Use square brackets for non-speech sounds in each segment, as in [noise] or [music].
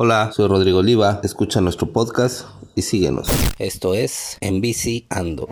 Hola, soy Rodrigo Oliva, escucha nuestro podcast y síguenos. Esto es En Ando.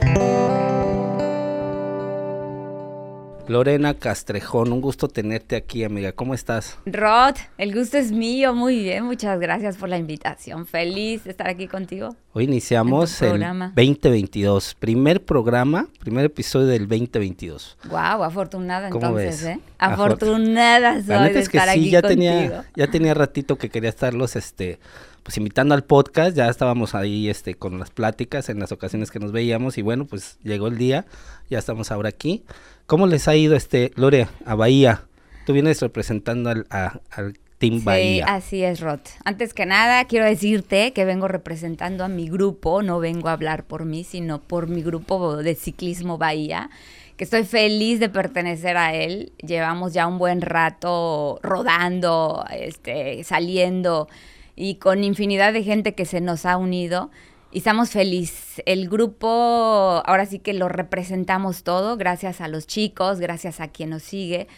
Lorena Castrejón, un gusto tenerte aquí, amiga. ¿Cómo estás? Rod, el gusto es mío. Muy bien, muchas gracias por la invitación. Feliz de estar aquí contigo. Hoy iniciamos el 2022, primer programa, primer episodio del 2022. Wow, afortunada entonces, ¿eh? Afortunada soy de estar sí, aquí ya contigo. tenía ya tenía ratito que quería estarlos este pues invitando al podcast, ya estábamos ahí este con las pláticas en las ocasiones que nos veíamos y bueno, pues llegó el día, ya estamos ahora aquí. ¿Cómo les ha ido este Lore a Bahía? Tú vienes representando al, al Team Bahía. Sí, así es, Rod. Antes que nada, quiero decirte que vengo representando a mi grupo, no vengo a hablar por mí, sino por mi grupo de ciclismo Bahía que estoy feliz de pertenecer a él. Llevamos ya un buen rato rodando, este, saliendo y con infinidad de gente que se nos ha unido. Y estamos felices. El grupo, ahora sí que lo representamos todo, gracias a los chicos, gracias a quien nos sigue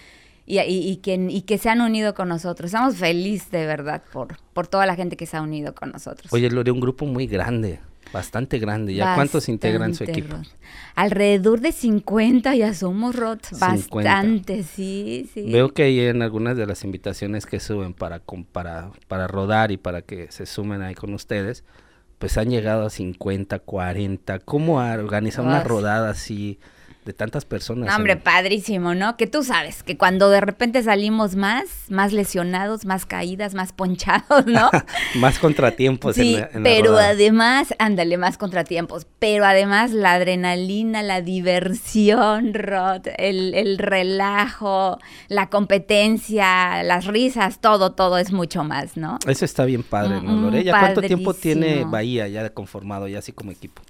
y, y, y, que, y que se han unido con nosotros. Estamos felices de verdad por, por toda la gente que se ha unido con nosotros. Oye, Lore, un grupo muy grande. Bastante grande. ¿Ya Bastante, cuántos integran su equipo? Alrededor de 50 ya somos. 50. Bastante, sí, sí. Veo que hay en algunas de las invitaciones que suben para, para, para rodar y para que se sumen ahí con ustedes, pues han llegado a 50, 40. ¿Cómo organizar una rodada así? De tantas personas. No, hombre, en... padrísimo, ¿no? Que tú sabes que cuando de repente salimos más, más lesionados, más caídas, más ponchados, ¿no? [laughs] más contratiempos. Sí, en la, en pero la además, ándale, más contratiempos. Pero además la adrenalina, la diversión, Rod, el, el relajo, la competencia, las risas, todo, todo es mucho más, ¿no? Eso está bien padre, ¿no, Lorella? Mm, ¿Cuánto tiempo tiene Bahía ya conformado, ya así como equipo?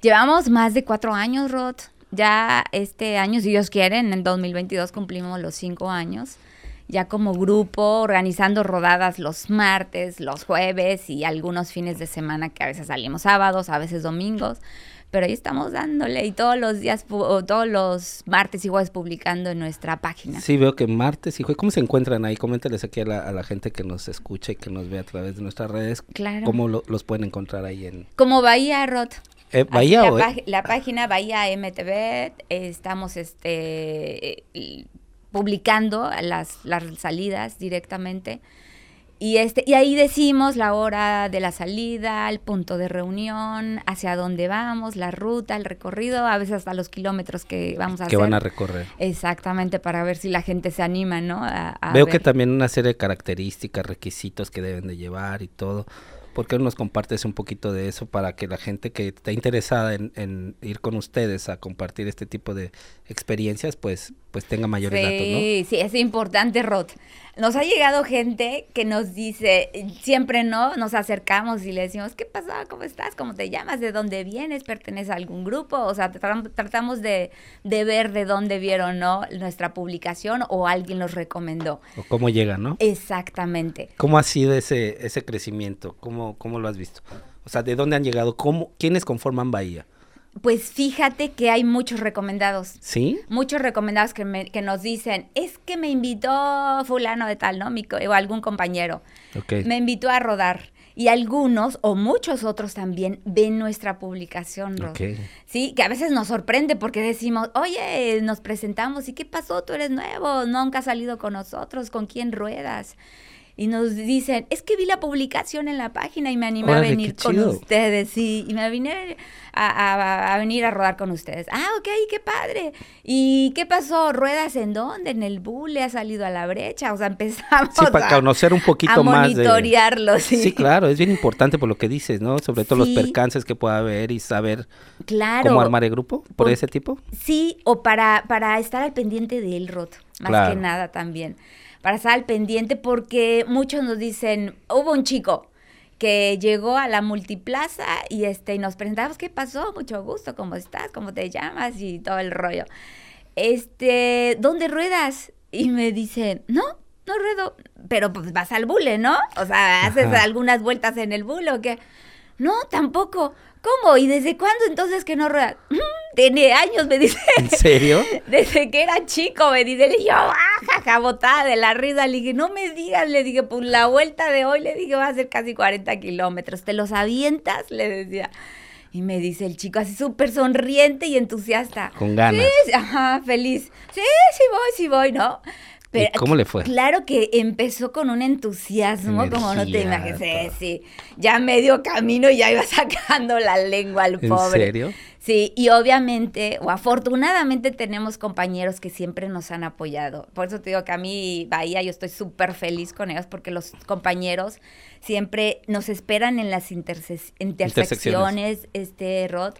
Llevamos más de cuatro años, Rod ya este año, si Dios quiere, en el 2022 cumplimos los cinco años, ya como grupo, organizando rodadas los martes, los jueves y algunos fines de semana que a veces salimos sábados, a veces domingos, pero ahí estamos dándole y todos los días, todos los martes y jueves publicando en nuestra página. Sí, veo que martes y jueves, ¿cómo se encuentran ahí? Coméntales aquí a la, a la gente que nos escucha y que nos ve a través de nuestras redes. Claro. ¿Cómo lo, los pueden encontrar ahí en...? Como Bahía Rot. Eh, Bahía la, o, pag la, página Bahía MTV, estamos este publicando las, las salidas directamente. Y, este, y ahí decimos la hora de la salida, el punto de reunión, hacia dónde vamos, la ruta, el recorrido, a veces hasta los kilómetros que vamos a que hacer. van a recorrer. Exactamente, para ver si la gente se anima, ¿no? A, a Veo ver. que también una serie de características, requisitos que deben de llevar y todo. ¿Por qué no nos compartes un poquito de eso para que la gente que está interesada en, en, ir con ustedes a compartir este tipo de experiencias, pues, pues tenga mayores sí, datos, ¿no? Sí, sí, es importante, Rod. Nos ha llegado gente que nos dice, siempre no, nos acercamos y le decimos, ¿qué pasó? ¿Cómo estás? ¿Cómo te llamas? ¿De dónde vienes? ¿Perteneces a algún grupo? O sea, tratamos de, de ver de dónde vieron, ¿no? Nuestra publicación o alguien los recomendó. O cómo llega, ¿no? Exactamente. ¿Cómo ha sido ese, ese crecimiento? ¿Cómo, ¿Cómo lo has visto? O sea, ¿de dónde han llegado? ¿Cómo, ¿Quiénes conforman Bahía? Pues fíjate que hay muchos recomendados. ¿Sí? Muchos recomendados que, me, que nos dicen, es que me invitó fulano de tal, ¿no? Mi, o algún compañero. Okay. Me invitó a rodar. Y algunos, o muchos otros también, ven nuestra publicación, Rod. Okay. Sí, que a veces nos sorprende porque decimos, oye, nos presentamos, ¿y qué pasó? Tú eres nuevo, nunca has salido con nosotros, ¿con quién ruedas? Y nos dicen, es que vi la publicación en la página y me animé Órale, a venir con ustedes, sí, y me vine a, a, a, venir a rodar con ustedes. Ah, ok, qué padre. ¿Y qué pasó? ¿Ruedas en dónde? ¿En el bule? ¿Ha salido a la brecha? O sea, [laughs] empezamos sí, para a, conocer un poquito a más sí. sí. claro, es bien importante por lo que dices, ¿no? Sobre todo sí. los percances que pueda haber y saber claro. cómo armar el grupo, por, por ese tipo. Sí, o para, para estar al pendiente del ROT, más Claro. que nada también para estar al pendiente porque muchos nos dicen, hubo un chico que llegó a la multiplaza y este y nos presentamos, ¿qué pasó? Mucho gusto, ¿cómo estás? ¿Cómo te llamas? Y todo el rollo. Este, ¿dónde ruedas? Y me dicen, no, no ruedo, pero pues vas al bule, ¿no? O sea, haces Ajá. algunas vueltas en el bule o qué. No, tampoco. ¿Cómo? ¿Y desde cuándo entonces que no ruedas? [laughs] tiene años, me dice. ¿En serio? [laughs] Desde que era chico, me dice. Le dije, baja, botada de la risa. Le dije, no me digas, le dije, pues la vuelta de hoy, le dije, va a ser casi 40 kilómetros. ¿Te los avientas? Le decía. Y me dice el chico así súper sonriente y entusiasta. Con ganas. Sí, ajá, feliz. Sí, sí voy, sí voy, ¿no? ¿Y cómo le fue? Claro que empezó con un entusiasmo como no te imaginas. Sí. Ya medio camino y ya iba [laughs] sacando la lengua al pobre. ¿En serio? Sí, y obviamente, o afortunadamente tenemos compañeros que siempre nos han apoyado. Por eso te digo que a mí, Bahía, yo estoy súper feliz con ellos porque los compañeros siempre nos esperan en las intersecciones, este, Rod.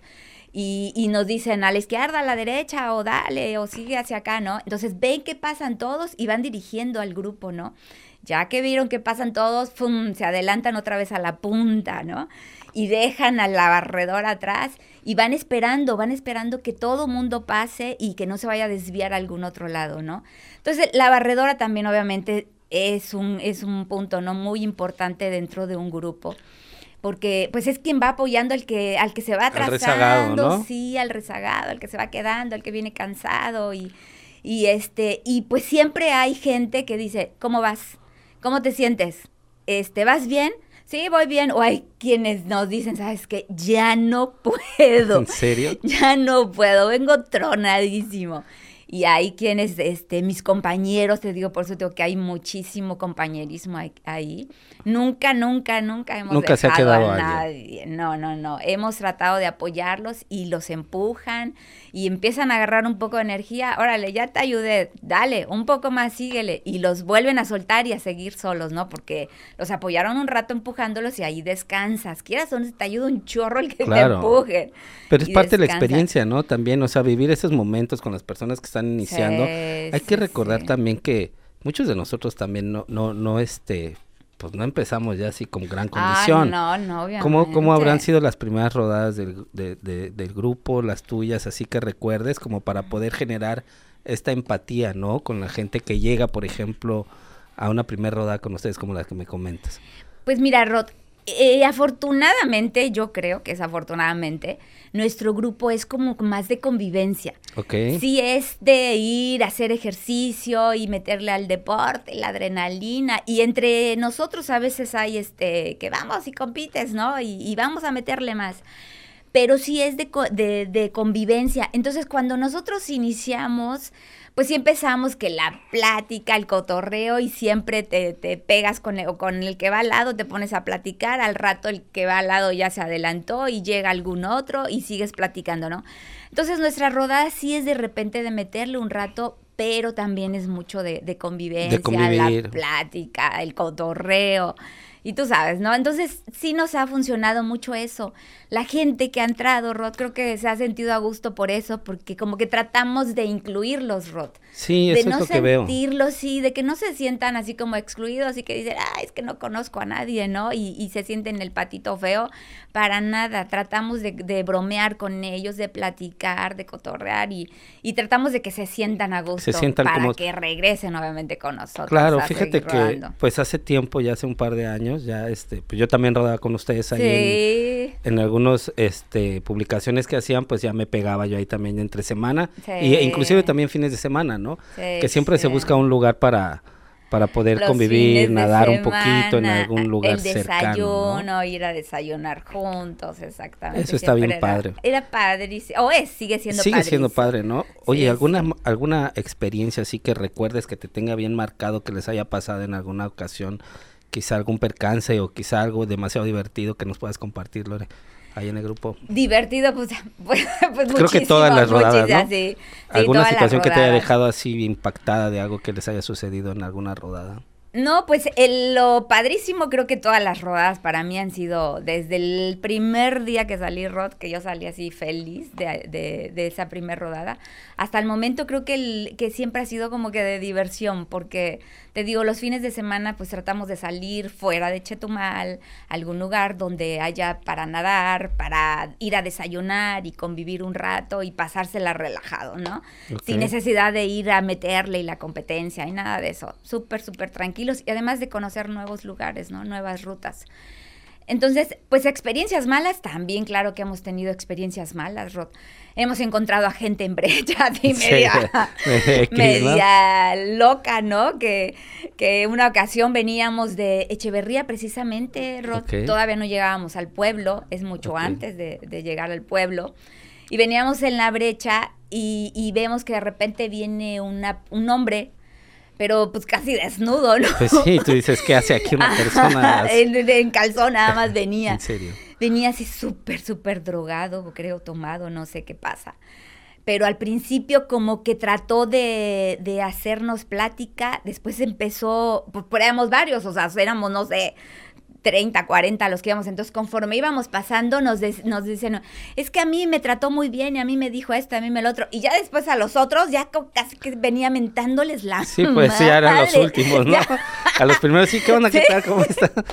Y, y, nos dicen a la izquierda, a la derecha, o dale, o sigue hacia acá, ¿no? Entonces ven que pasan todos y van dirigiendo al grupo, ¿no? Ya que vieron que pasan todos, ¡fum! se adelantan otra vez a la punta, ¿no? Y dejan a la barredora atrás y van esperando, van esperando que todo mundo pase y que no se vaya a desviar a algún otro lado, ¿no? Entonces, la barredora también obviamente es un, es un punto, ¿no? Muy importante dentro de un grupo porque pues es quien va apoyando al que al que se va atrasando, sí, al rezagado, al que se va quedando, al que viene cansado y, y este y pues siempre hay gente que dice, "¿Cómo vas? ¿Cómo te sientes? Este, ¿vas bien?" Sí, voy bien. O hay quienes nos dicen, ¿sabes qué? Ya no [laughs] puedo. ¿En serio? [laughs] Ya no puedo, vengo tronadísimo y hay quienes, este, mis compañeros, te digo, por eso digo que hay muchísimo compañerismo ahí. Nunca, nunca, nunca hemos nunca se ha quedado a nadie. No, no, no. Hemos tratado de apoyarlos y los empujan y empiezan a agarrar un poco de energía. Órale, ya te ayudé, dale, un poco más, síguele. Y los vuelven a soltar y a seguir solos, ¿no? Porque los apoyaron un rato empujándolos y ahí descansas. Quieras donde te ayuda un chorro el que te empuje. Pero es parte de la experiencia, ¿no? También, o sea, vivir esos momentos con las personas que están iniciando. Hay que recordar también que muchos de nosotros también no, no, no, este, pues no empezamos ya así con gran condición. no, no, obviamente. ¿Cómo, ¿Cómo, habrán sido las primeras rodadas del, del grupo, las tuyas, así que recuerdes, como para poder generar esta empatía, ¿no? Con la gente que llega, por ejemplo, a una primera rodada con ustedes, como la que me comentas. Pues mira, Rod, eh, afortunadamente, yo creo que es afortunadamente, nuestro grupo es como más de convivencia. Ok. Sí es de ir a hacer ejercicio y meterle al deporte, la adrenalina. Y entre nosotros a veces hay este, que vamos y compites, ¿no? Y, vamos a meterle más pero sí es de, de, de, convivencia. Entonces, cuando nosotros iniciamos, pues sí empezamos que la plática, el cotorreo y siempre te, te pegas con el, con el que va al lado, te pones a platicar, al rato el que va al lado ya se adelantó y llega algún otro y sigues platicando, ¿no? Entonces nuestra rodada sí es de repente de meterle un rato, pero también es mucho de, de convivencia, la plática, el cotorreo. Y tú sabes, ¿no? Entonces sí nos ha funcionado mucho eso. La gente que ha entrado, Rod, creo que se ha sentido a gusto por eso, porque como que tratamos de incluirlos, Rod. Sí, eso de no es lo que veo. sentirlos, sí, de que no se sientan así como excluidos y que dicen, ah, es que no conozco a nadie, ¿no? Y, y se sienten el patito feo. Para nada, tratamos de, de, bromear con ellos, de platicar, de cotorrear y, y tratamos de que se sientan a gusto. Se sientan para como... que regresen obviamente con nosotros. Claro, fíjate que pues hace tiempo, ya hace un par de años, ya este, pues yo también rodaba con ustedes ahí sí. en, en, algunos este publicaciones que hacían, pues ya me pegaba yo ahí también entre semana sí. y e inclusive también fines de semana, ¿no? Sí, que siempre se busca un lugar para para poder Los convivir, nadar semana, un poquito en algún lugar el desayuno, cercano. ¿no? ir a desayunar juntos, exactamente. Eso está bien era, padre. Era padre, o es, sigue siendo Sigue padrísimo. siendo padre, ¿no? Oye, Sí, ¿alguna, sí. alguna experiencia así que recuerdes que te tenga bien marcado, que les haya pasado en alguna ocasión, quizá algún percance o quizá algo demasiado divertido que nos puedas compartir, Lore, ahí en el grupo? Divertido, pues, [laughs] pues, pues Creo que todas las rodadas, ¿no? sí, ¿Alguna todas situación que te haya dejado así impactada de algo que les haya sucedido en alguna rodada? No, pues el- lo padrísimo creo que todas las rodadas para mí han sido desde el primer día que salí Rod, que yo salí así feliz de, de- de esa primera rodada, hasta el momento creo que, el, que siempre ha sido como que de diversión, porque te digo, los fines de semana pues tratamos de salir fuera de Chetumal, algún lugar donde haya para nadar, para ir a desayunar y convivir un rato y pasársela relajado, ¿no? Sin necesidad de ir a meterle y la competencia y nada de eso. Súper, súper tranquilos y además de conocer nuevos lugares, ¿no? Nuevas rutas. Entonces, pues experiencias malas, también claro que hemos tenido experiencias malas, Rod. Hemos encontrado a gente en brecha, [laughs] media, [laughs] media loca, ¿no? Que, que una ocasión veníamos de Echeverría precisamente, Rod. Todavía no llegábamos al pueblo, es mucho antes de, de, llegar al pueblo. Y veníamos en la brecha y, y vemos que de repente viene una, un hombre pero pues casi desnudo, ¿no? Pues sí, tú dices, ¿qué hace aquí una persona? [laughs] en, calzón nada más [laughs] venía. ¿En serio? Venía así súper, súper drogado, creo, tomado, no sé qué pasa. Pero al principio como que trató de, de hacernos plática, después empezó, pues éramos varios, o sea, éramos, no sé, 30, 40 los que íbamos. Entonces, conforme íbamos pasando, nos, nos dicen, es que a mí me trató muy bien y a mí me dijo esto, a mí me lo otro. Y ya después a los otros, ya casi que venía mentándoles la Sí, pues sí, eran los últimos, [laughs] ¿no? A los primeros, sí, ¿qué onda? ¿Qué tal? ¿Cómo está? [laughs]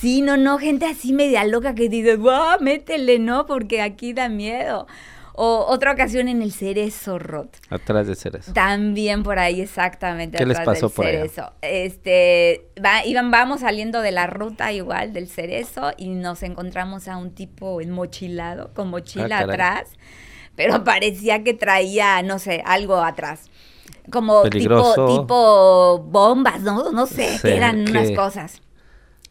Sí, no, no, gente así media loca que dice, wow, métele, ¿no? Porque aquí da miedo. O otra ocasión en el Cerezo, Rot. Atrás del Cerezo. También por ahí, exactamente. ¿Qué les pasó por ahí? Este, va, iban, vamos saliendo de la ruta igual del Cerezo y nos encontramos a un tipo enmochilado, con mochila ah, atrás, pero parecía que traía, no sé, algo atrás. Como tipo, tipo bombas, ¿no? No sé, eran unas cosas.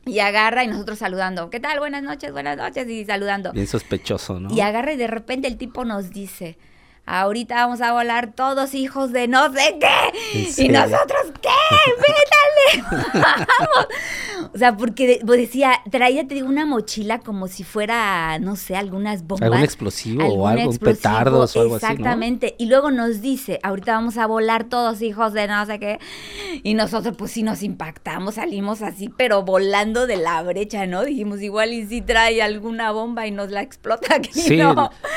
Y agarra y nosotros saludando. ¿Qué tal? Buenas noches, buenas noches. Y saludando. Bien sospechoso, ¿no? Y agarra y de repente el tipo nos dice, ahorita vamos a volar todos hijos de no sé qué. Y nosotros, ¿qué? Vétale. [laughs] o sea, porque pues, decía, traía, te digo, una mochila como si fuera, no sé, algunas bombas. Algún explosivo o algo, un petardo o algo así, Exactamente. Y luego nos dice, ahorita vamos a volar todos hijos de no sé qué. Y nosotros, pues sí nos impactamos, salimos así, pero volando de la brecha, ¿no? Dijimos, igual y si trae alguna bomba y nos la explota [laughs] aquí, Sí,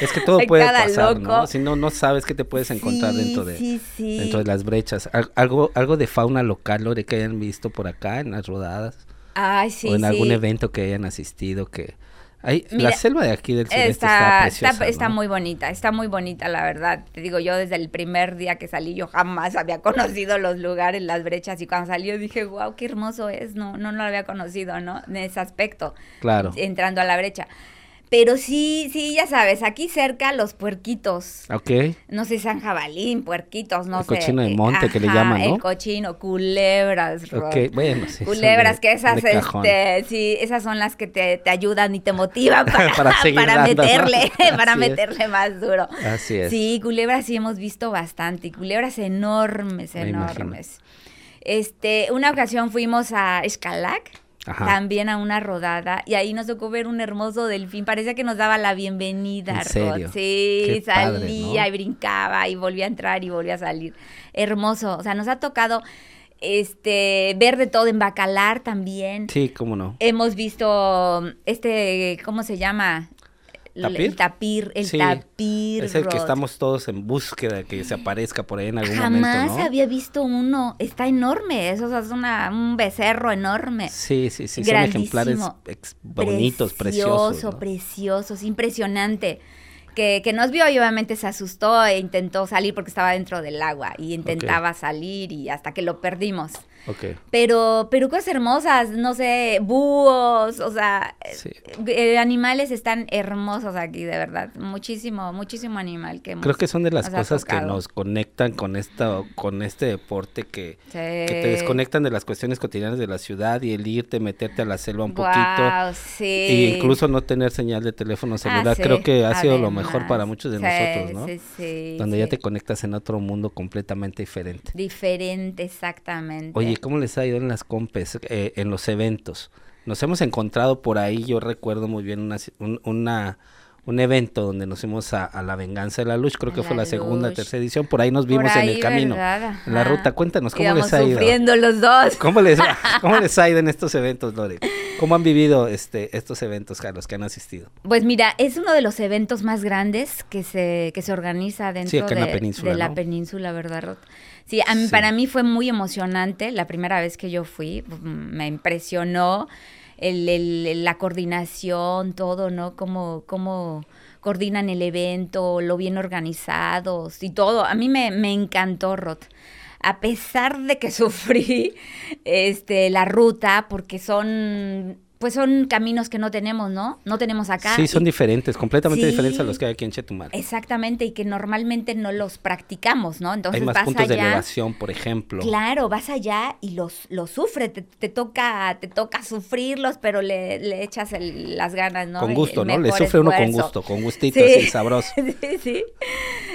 es que todo puede pasar, ¿no? Si no no sabes qué te puedes encontrar dentro de dentro de las brechas. algo algo de fauna local, Lore, que hayan visto por acá en las rodadas. Ay, o en algún evento que hayan asistido que la selva de aquí del sureste está, está Está, muy bonita, está muy bonita, la verdad. Te digo, yo desde el primer día que salí, yo jamás había [laughs] conocido los lugares, las brechas, y cuando salió dije, wow, qué hermoso es, no, no, no lo había conocido, ¿no? En ese aspecto. Claro. Entrando a la brecha. Pero sí, sí, ya sabes, aquí cerca los puerquitos. Ok. No sé, San Jabalín, puerquitos, no sé. El cochino de monte que le llaman, ¿no? El cochino, culebras, Ok, bueno, sí. Culebras, que esas, este, sí, esas son las que te, te ayudan y te motivan [laughs] para, para, para meterle, [laughs] para meterle más duro. Así es. Sí, culebras sí hemos visto bastante, y culebras enormes, enormes. Este, una ocasión fuimos a Escalac también a una rodada y ahí nos tocó ver un hermoso delfín, parecía que nos daba la bienvenida, ¿En Sí, salía y brincaba y volvía a entrar y volvía a salir. Hermoso, o sea, nos ha tocado este ver de todo en Bacalar también. Sí, cómo no. Hemos visto este ¿cómo se llama? El tapir, el tapir. Es el que estamos todos en búsqueda que se aparezca por ahí en algún momento. Jamás había visto uno. Está enorme. Eso es una, un becerro enorme. Sí, sí, sí. Son ejemplares bonitos, preciosos. Precioso, preciosos. Impresionante. Que, que, nos vio y obviamente se asustó e intentó salir porque estaba dentro del agua y intentaba salir y hasta que lo perdimos. Pero, pero cosas hermosas, no sé, búhos, o sea, eh, animales están hermosos aquí, de verdad. Muchísimo, muchísimo animal que Creo que son de las cosas que nos conectan con esta, con este deporte que, te desconectan de las cuestiones cotidianas de la ciudad y el irte, meterte a la selva un poquito. Sí. Y incluso no tener señal de teléfono celular. Ah, Creo que ha sido lo mejor para muchos de nosotros, ¿no? Sí, sí, Donde ya te conectas en otro mundo completamente diferente. Diferente, exactamente. Oye, ¿cómo les ha ido en las compes, eh, en los eventos? Nos hemos encontrado por ahí, yo recuerdo muy bien una, una un evento donde nos fuimos a, la venganza de la luz, creo que fue la segunda, tercera edición, por ahí nos vimos en el camino, en la ruta. Cuéntanos cómo les ha ido. sufriendo los dos. ¿Cómo les, [laughs] ¿Cómo les ha ido en estos eventos, Lore? ¿Cómo han vivido este, estos eventos, Carlos, que han asistido? Pues mira, es uno de los eventos más grandes que se, que se organiza dentro de, la península, de la península, ¿verdad, Rod? Sí, para mí fue muy emocionante la primera vez que yo fui, me impresionó el, la coordinación, todo, ¿no? Cómo, cómo coordinan el evento, lo bien organizados y todo. A mí me, encantó, Rod a pesar de que [laughs] sufrí este, la ruta, porque son pues son caminos que no tenemos, ¿no? No tenemos acá. Sí, son y- diferentes, completamente Sí. diferentes a los que hay aquí en Chetumal. Exactamente, y que normalmente no los practicamos, ¿no? Entonces hay más vas puntos de allá. elevación, por ejemplo. Claro, vas allá y los, los sufres, te, te toca, te toca sufrirlos, pero le, le echas el- las ganas, ¿no? Con gusto, el ¿no? Le sufre uno con gusto, con gustito, Sí. así sabroso. [laughs] Sí, sí,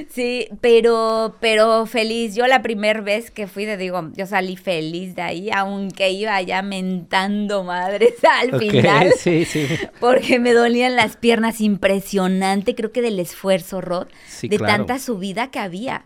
sí, pero, pero feliz. Yo la primera vez que fui, te digo, yo salí feliz de ahí, aunque iba ya mentando madres [laughs] al [laughs] Sí, sí. Porque me dolían las piernas impresionante, creo que del esfuerzo, Rod, Sí, de claro. tanta subida que había,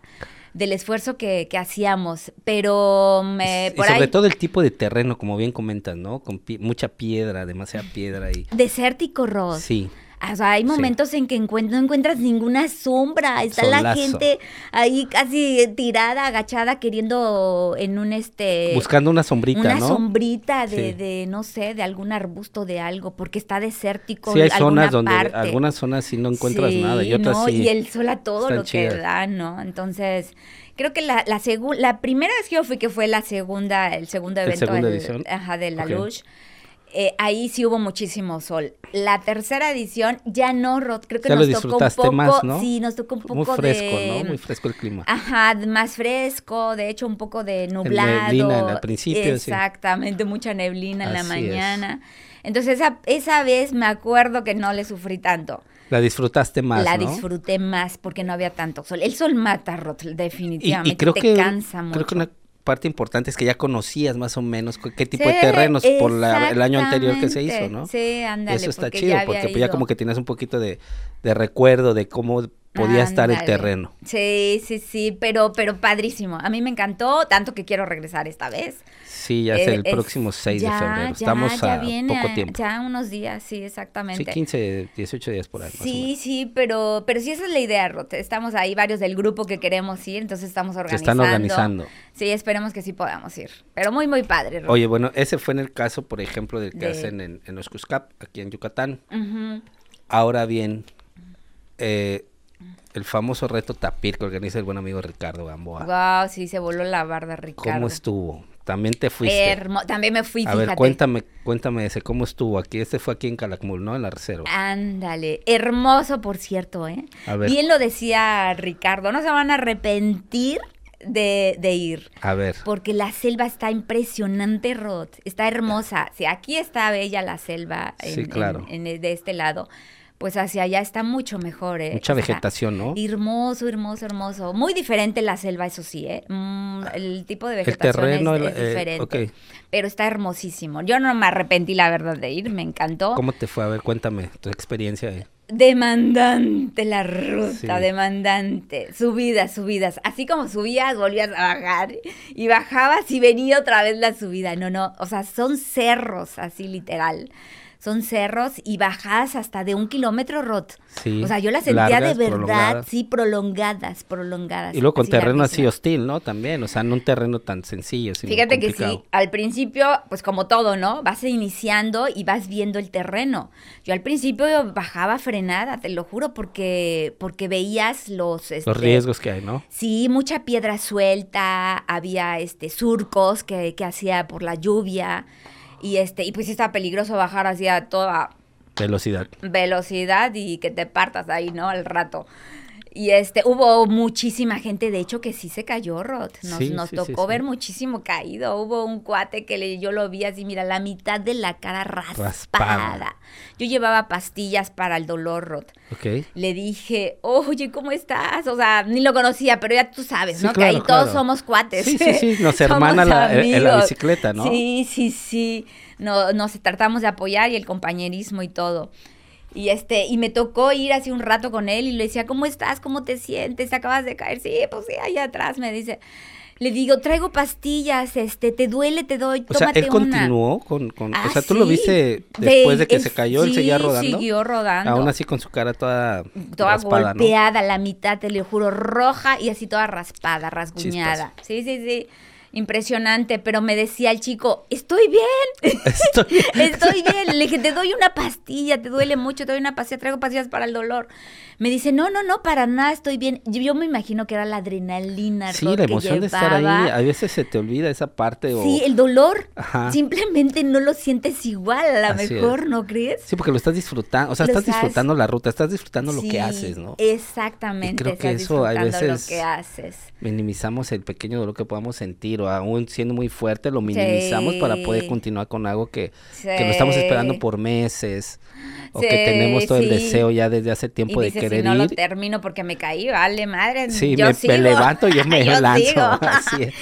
del esfuerzo que, que hacíamos. Pero me, y por sobre ahí, todo el tipo de terreno, como bien comentas, ¿no? Con pi- mucha piedra, demasiada piedra y desértico, Rod. sí. O sea, hay Sí. momentos en que encuent- no encuentras ninguna sombra. Está la gente ahí casi tirada, agachada, queriendo en un este. Buscando una sombrita, una ¿no? sombrita de, Sí. de, no sé, de algún arbusto de algo, porque está desértico. Sí, hay zonas donde parte. algunas zonas sí no encuentras Sí, nada y otras no, sí. Y el sol a todo lo que da, ¿no? Entonces, creo que la, la, segu- la primera vez que yo fui, que fue la segunda, el segundo ¿El evento el- ajá, de la Ok. Lush, eh, ahí sí hubo muchísimo sol. La tercera edición ya no, Rod, creo que Ya lo nos tocó un poco, más, ¿no? sí, nos tocó un poco Muy fresco, de... ¿no? Muy fresco el clima. Ajá, más fresco, de hecho un poco de nublado. neblina al principio, sí. Exactamente, mucha neblina en la es. mañana. Entonces esa, esa vez me acuerdo que no le sufrí tanto. La disfrutaste más, la ¿no? disfruté más porque no había tanto sol. El sol mata, Rot, Y, definitivamente. y creo te que cansa mucho. creo que una parte importante es que ya conocías más o menos qué tipo Sí, de terrenos por la- el año anterior que se hizo. ¿no? Sí, ándale. Eso está chido, porque pues ya como que tienes un poquito de, de recuerdo de cómo podía estar el terreno. Sí, sí, sí, pero, pero padrísimo. A mí me encantó, tanto que quiero regresar esta vez. Sí, ya es Eh, el próximo 6 ya, de febrero. ya, Estamos ya a viene, poco tiempo. Ya unos días, sí, Sí, exactamente. 15, 18 días por ahí. Sí, sí, pero, pero sí esa es la idea, Rot. Estamos ahí varios del grupo que queremos ir, entonces estamos Se organizando. están organizando. Sí, esperemos que sí podamos ir. Pero muy, muy padre, Rot. Oye, bueno, ese fue en el caso, por ejemplo, del que De- hacen en, en Oscuscap, aquí en Yucatán. Ahora bien, eh, el famoso reto tapir que organiza el buen amigo Ricardo Gamboa. Wow, sí, se voló la barda, Ricardo. ¿Cómo estuvo? También te fuiste. Hermo- También me fui, A fíjate. ver, cuéntame, cuéntame ese, ¿cómo estuvo aquí? Este fue aquí en Calakmul, ¿no? En la reserva. Ándale, hermoso por cierto, ¿eh? A ver. Bien lo decía Ricardo, no se van a arrepentir de, de ir. A ver, Porque la selva está impresionante, Rod. Está hermosa. Si aquí está bella la selva en- Sí, en- claro. en- de este lado, pues hacia allá está mucho mejor, ¿eh? mucha vegetación, ¿no? Hermoso, hermoso, hermoso. Muy diferente la selva, eso sí, ¿eh? Mm, el tipo de El vegetación terreno, es, eh, diferente. Pero está hermosísimo. Yo no me arrepentí, la verdad, de ir. Me encantó. ¿Cómo te fue? A ver, cuéntame tu experiencia. ahí. Demandante la ruta, Sí. demandante. Subidas, subidas. Así como subías, volvías a bajar. Y bajabas y venía otra vez la subida. No, no. O sea, son cerros, así literal. Son cerros y bajadas hasta de un kilómetro, Rot. Sí, O sea, yo las sentía largas, de verdad, prolongadas. sí, prolongadas, prolongadas. Y luego con terreno así hostil, ¿no? También, o sea, no un terreno tan sencillo, sino Fíjate que sí, al principio, pues como todo, ¿no? Vas iniciando y vas viendo el terreno. Yo al principio bajaba frenada, te lo juro, porque, porque veías los... Los este, riesgos que hay, ¿no? Sí, mucha piedra suelta, había este surcos que, que hacía por la lluvia. Y este, y pues sí estaba peligroso bajar así a toda Velocidad. velocidad y que te partas ahí, ¿no? Al rato. Y este, hubo muchísima gente, de hecho, que sí se cayó, Rod. Nos, Sí, nos sí, tocó sí, ver muchísimo caído. Hubo un cuate que le, yo lo vi así, mira, la mitad de la cara raspada. Raspada. Yo llevaba pastillas para el dolor, Rod. Le dije, oye, ¿cómo estás? O sea, ni lo conocía, pero ya tú sabes, ¿no? claro, que ahí todos somos cuates. Sí, sí, sí, nos [laughs] hermana la- eh, eh, la bicicleta, ¿no? Sí, sí, sí. No, nos tratamos de apoyar y el compañerismo y todo. Y este, y me tocó ir hace un rato con él y le decía, ¿cómo estás? ¿Cómo te sientes? ¿Te acabas de caer? Sí, pues sí, allá atrás me dice. Le digo, traigo pastillas, este, ¿te duele? Te doy, O sea, tómate él una. continuó con... con Ah, o sea, tú lo sí. viste después de que él se cayó, él seguía sí, rodando. siguió rodando. Aún así con su cara toda, toda raspada, ¿no? golpeada, la mitad, te lo juro, roja y así toda raspada, rasguñada. Sí, sí, sí. Impresionante, pero me decía el chico, estoy bien, [laughs] [laughs] Estoy bien. estoy bien. Le dije, te doy una pastilla, te duele mucho, te doy una pastilla, traigo pastillas para el dolor. Me dice, no, no, no, para nada, estoy bien. Yo, me imagino que era la adrenalina. Sí, la que emoción de estar ahí, a veces se te olvida esa parte o... Sí, el dolor. Ajá. Simplemente no lo sientes igual, a lo Así mejor, es. ¿no crees? Sí, porque lo estás disfrutando, o sea, Lo estás disfrutando la ruta, estás disfrutando lo que haces, ¿no? Exactamente. Y creo que eso a veces- lo que haces. Minimizamos el pequeño dolor que podamos sentir o aún siendo muy fuerte lo minimizamos para poder continuar con algo que, que lo estamos esperando por meses o que tenemos todo el deseo ya desde hace tiempo y de dices, si no lo termino porque me caí, vale, madre. Sí, yo me, me levanto y yo [laughs] me Yo lanzo. [laughs] Así es.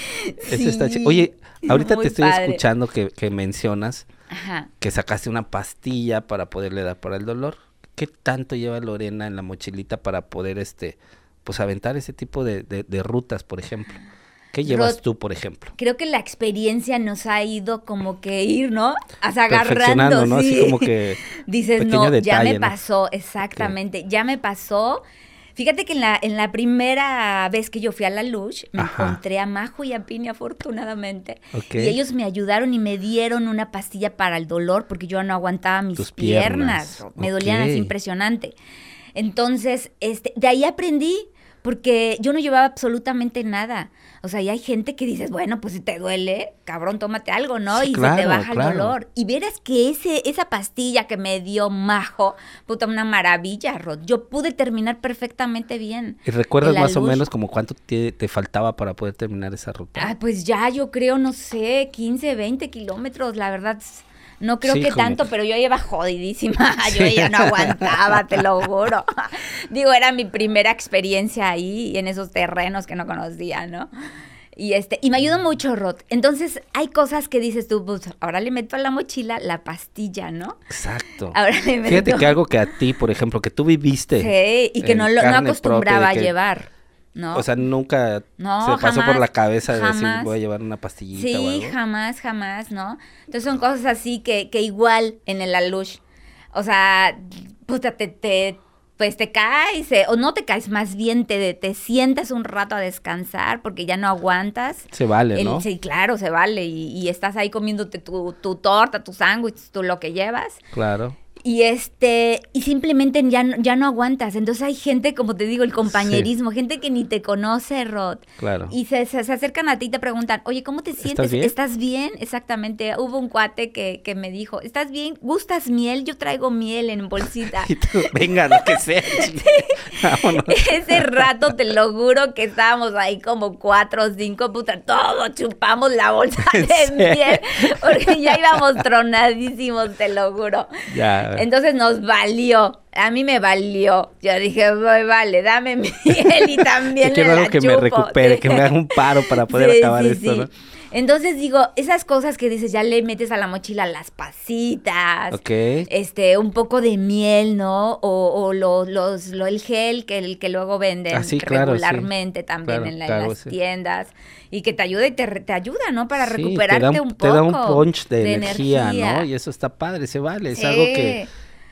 Eso está Oye, [laughs] ahorita muy te estoy padre. escuchando que, que mencionas Ajá. que sacaste una pastilla para poderle dar para el dolor. ¿Qué tanto lleva Lorena en la mochilita para poder este pues aventar ese tipo de, de- de rutas, por ejemplo? ¿Qué llevas Rod- tú, por ejemplo? Creo que la experiencia nos ha ido como que ir, ¿no? Perfeccionando, agarrando, ¿no? Así sí. como que [laughs] Dices, no, ya detalle, me ¿no? pasó, exactamente, ya me pasó. Fíjate que en la, en la primera vez que yo fui a la luz, me Ajá. encontré a Majo y a Pini, afortunadamente. Ok. Y ellos me ayudaron y me dieron una pastilla para el dolor porque yo no aguantaba mis Tus piernas. piernas, Me dolían así impresionante. Entonces, este, de ahí aprendí. Porque yo no llevaba absolutamente nada. O sea, y hay gente que dices, bueno, pues si te duele, cabrón, tómate algo, ¿no? Sí, y se te baja claro. el dolor. Y verás que ese, esa pastilla que me dio Majo, puta, una maravilla, Rod. Yo pude terminar perfectamente bien. ¿Y recuerdas más o menos como cuánto te, te faltaba para poder terminar esa ruta? Ah, pues ya yo creo, no sé, 15, 20 kilómetros, la verdad. No creo Sí, que tanto, pero yo iba jodidísima. [laughs] Yo ya no aguantaba, te lo juro. [laughs] Digo, era mi primera experiencia ahí en esos terrenos que no conocía, ¿no? Y este, y me ayudó mucho, Rod. Entonces, hay cosas que dices tú, pues ahora le meto a la mochila la pastilla, ¿no? Exacto. [laughs] Ahora le meto. Fíjate que algo que a ti, por ejemplo, que tú viviste. Sí, y que no, lo, no acostumbraba a llevar, ¿no? O sea, nunca No, se pasó por la cabeza de decir voy a llevar una pastillita o Sí, algo. jamás, jamás, ¿no? Entonces son cosas así que, que igual en el alush, o sea, puta, te, te, pues te caes, eh, o no te caes, más bien te, te sientas un rato a descansar porque ya no aguantas. Se vale, El- ¿no? sí, claro, se vale. Y, y estás ahí comiéndote tu, tu torta, tu sándwich, tú lo que llevas. Claro. Y este, y simplemente ya, no- ya no aguantas. Entonces hay gente, como te digo, el compañerismo, gente que ni te conoce, Rod. Claro. Y se, se- se acercan a ti y te preguntan, oye, ¿cómo te sientes? ¿Estás bien? Exactamente. Hubo un cuate que, que me dijo, ¿estás bien? ¿Gustas miel? Yo traigo miel en bolsita. [laughs] Y tú, venga, lo que sea. [laughs] [laughs] Ese rato te lo juro que estábamos ahí como cuatro o cinco, puta, todos chupamos la bolsa ¿En de miel, porque ya íbamos tronadísimos, te lo juro. Ya. [laughs] Entonces nos valió, a mí me valió. Yo dije, "Voy, vale, dame miel [laughs] y también algo la que me chupo". recupere, que me haga un paro para [laughs] poder Sí, acabar sí, esto, sí. ¿no? Entonces digo, esas cosas que dices, ya le metes a la mochila las pasitas, este, un poco de miel, ¿no? O, o lo- los, lo- el gel que, el, que luego venden Ah, sí, claro, sí. regularmente también Claro, en, la- en las sí. tiendas y que te ayuda y te, te ayuda, ¿no? Para recuperarte da un, un te poco. da un punch de, energía, energía. ¿no? Y eso está padre, se vale. Es algo que.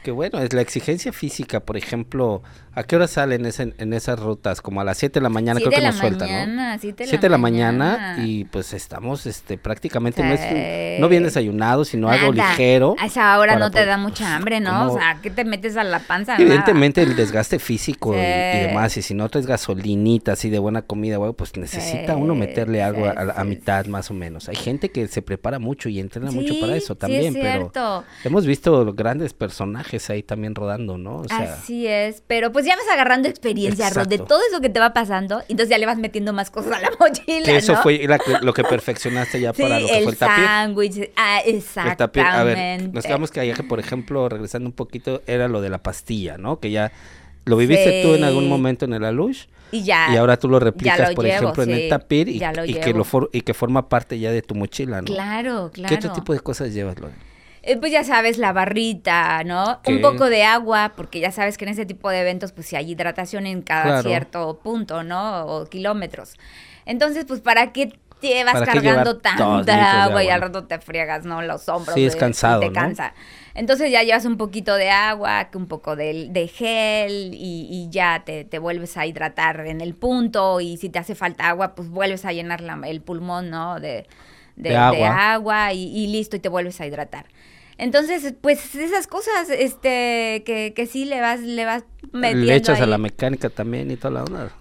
Que, bueno, es la exigencia física, por ejemplo, ¿a qué hora salen ese- en esas rutas? Como a las 7 de la mañana Siete creo que nos sueltan, mañana, ¿no? siete de la 7 de la mañana, y pues estamos este prácticamente no, es, Sí. no bien desayunados, sino algo Nada. ligero. A esa hora no te poder- da mucha hambre, ¿no? O sea, ¿qué te metes a la panza? Evidentemente el desgaste físico y- y, Sí. demás, y si no traes gasolinita así de buena comida, güey, pues necesita Sí, uno meterle algo a, a a sí, mitad más o menos. Hay gente que se prepara mucho y entrena mucho para Sí, eso sí, también, es pero hemos visto grandes personajes ahí también rodando, ¿no? O sea, Así es, pero pues ya vas agarrando experiencia, Rod, de todo eso que te va pasando, entonces ya le vas metiendo más cosas a la [laughs] mochila, que eso ¿no? fue la lo que perfeccionaste ya sí, para lo que fue el el tapir. sándwich, ah, El exactamente. tapir, a ver, nos quedamos que allá que, por ejemplo, regresando un poquito, era lo de la pastilla, ¿no? Que ya lo viviste tú en algún Sí. momento en el Alush y ya. y ahora tú lo replicas, lo por llevo, ejemplo, en sí, el tapir y, que lo for- y que forma parte ya de tu mochila, ¿no? Claro, claro. ¿Qué otro tipo de cosas llevas, Lore? Eh, pues ya sabes, la barrita, ¿no? ¿Qué? Un poco de agua, porque ya sabes que en ese tipo de eventos, pues sí hay hidratación en cada Claro. cierto punto, ¿no? O kilómetros. Entonces, pues para que llevas ¿Para qué cargando llevar dos tanta agua y al rato te friegas, ¿no? Los hombros. Sí, es de- cansado, Te ¿no? cansa. Entonces ya llevas un poquito de agua, un poco de, de gel y, y ya te, te vuelves a hidratar en el punto y si te hace falta agua, pues vuelves a llenar la- el pulmón, ¿no? De, de- De de agua. agua y, y listo y te vuelves a hidratar. Entonces, pues esas cosas, este, que, que sí le vas, le vas metiendo Le echas a la mecánica también y toda la onda.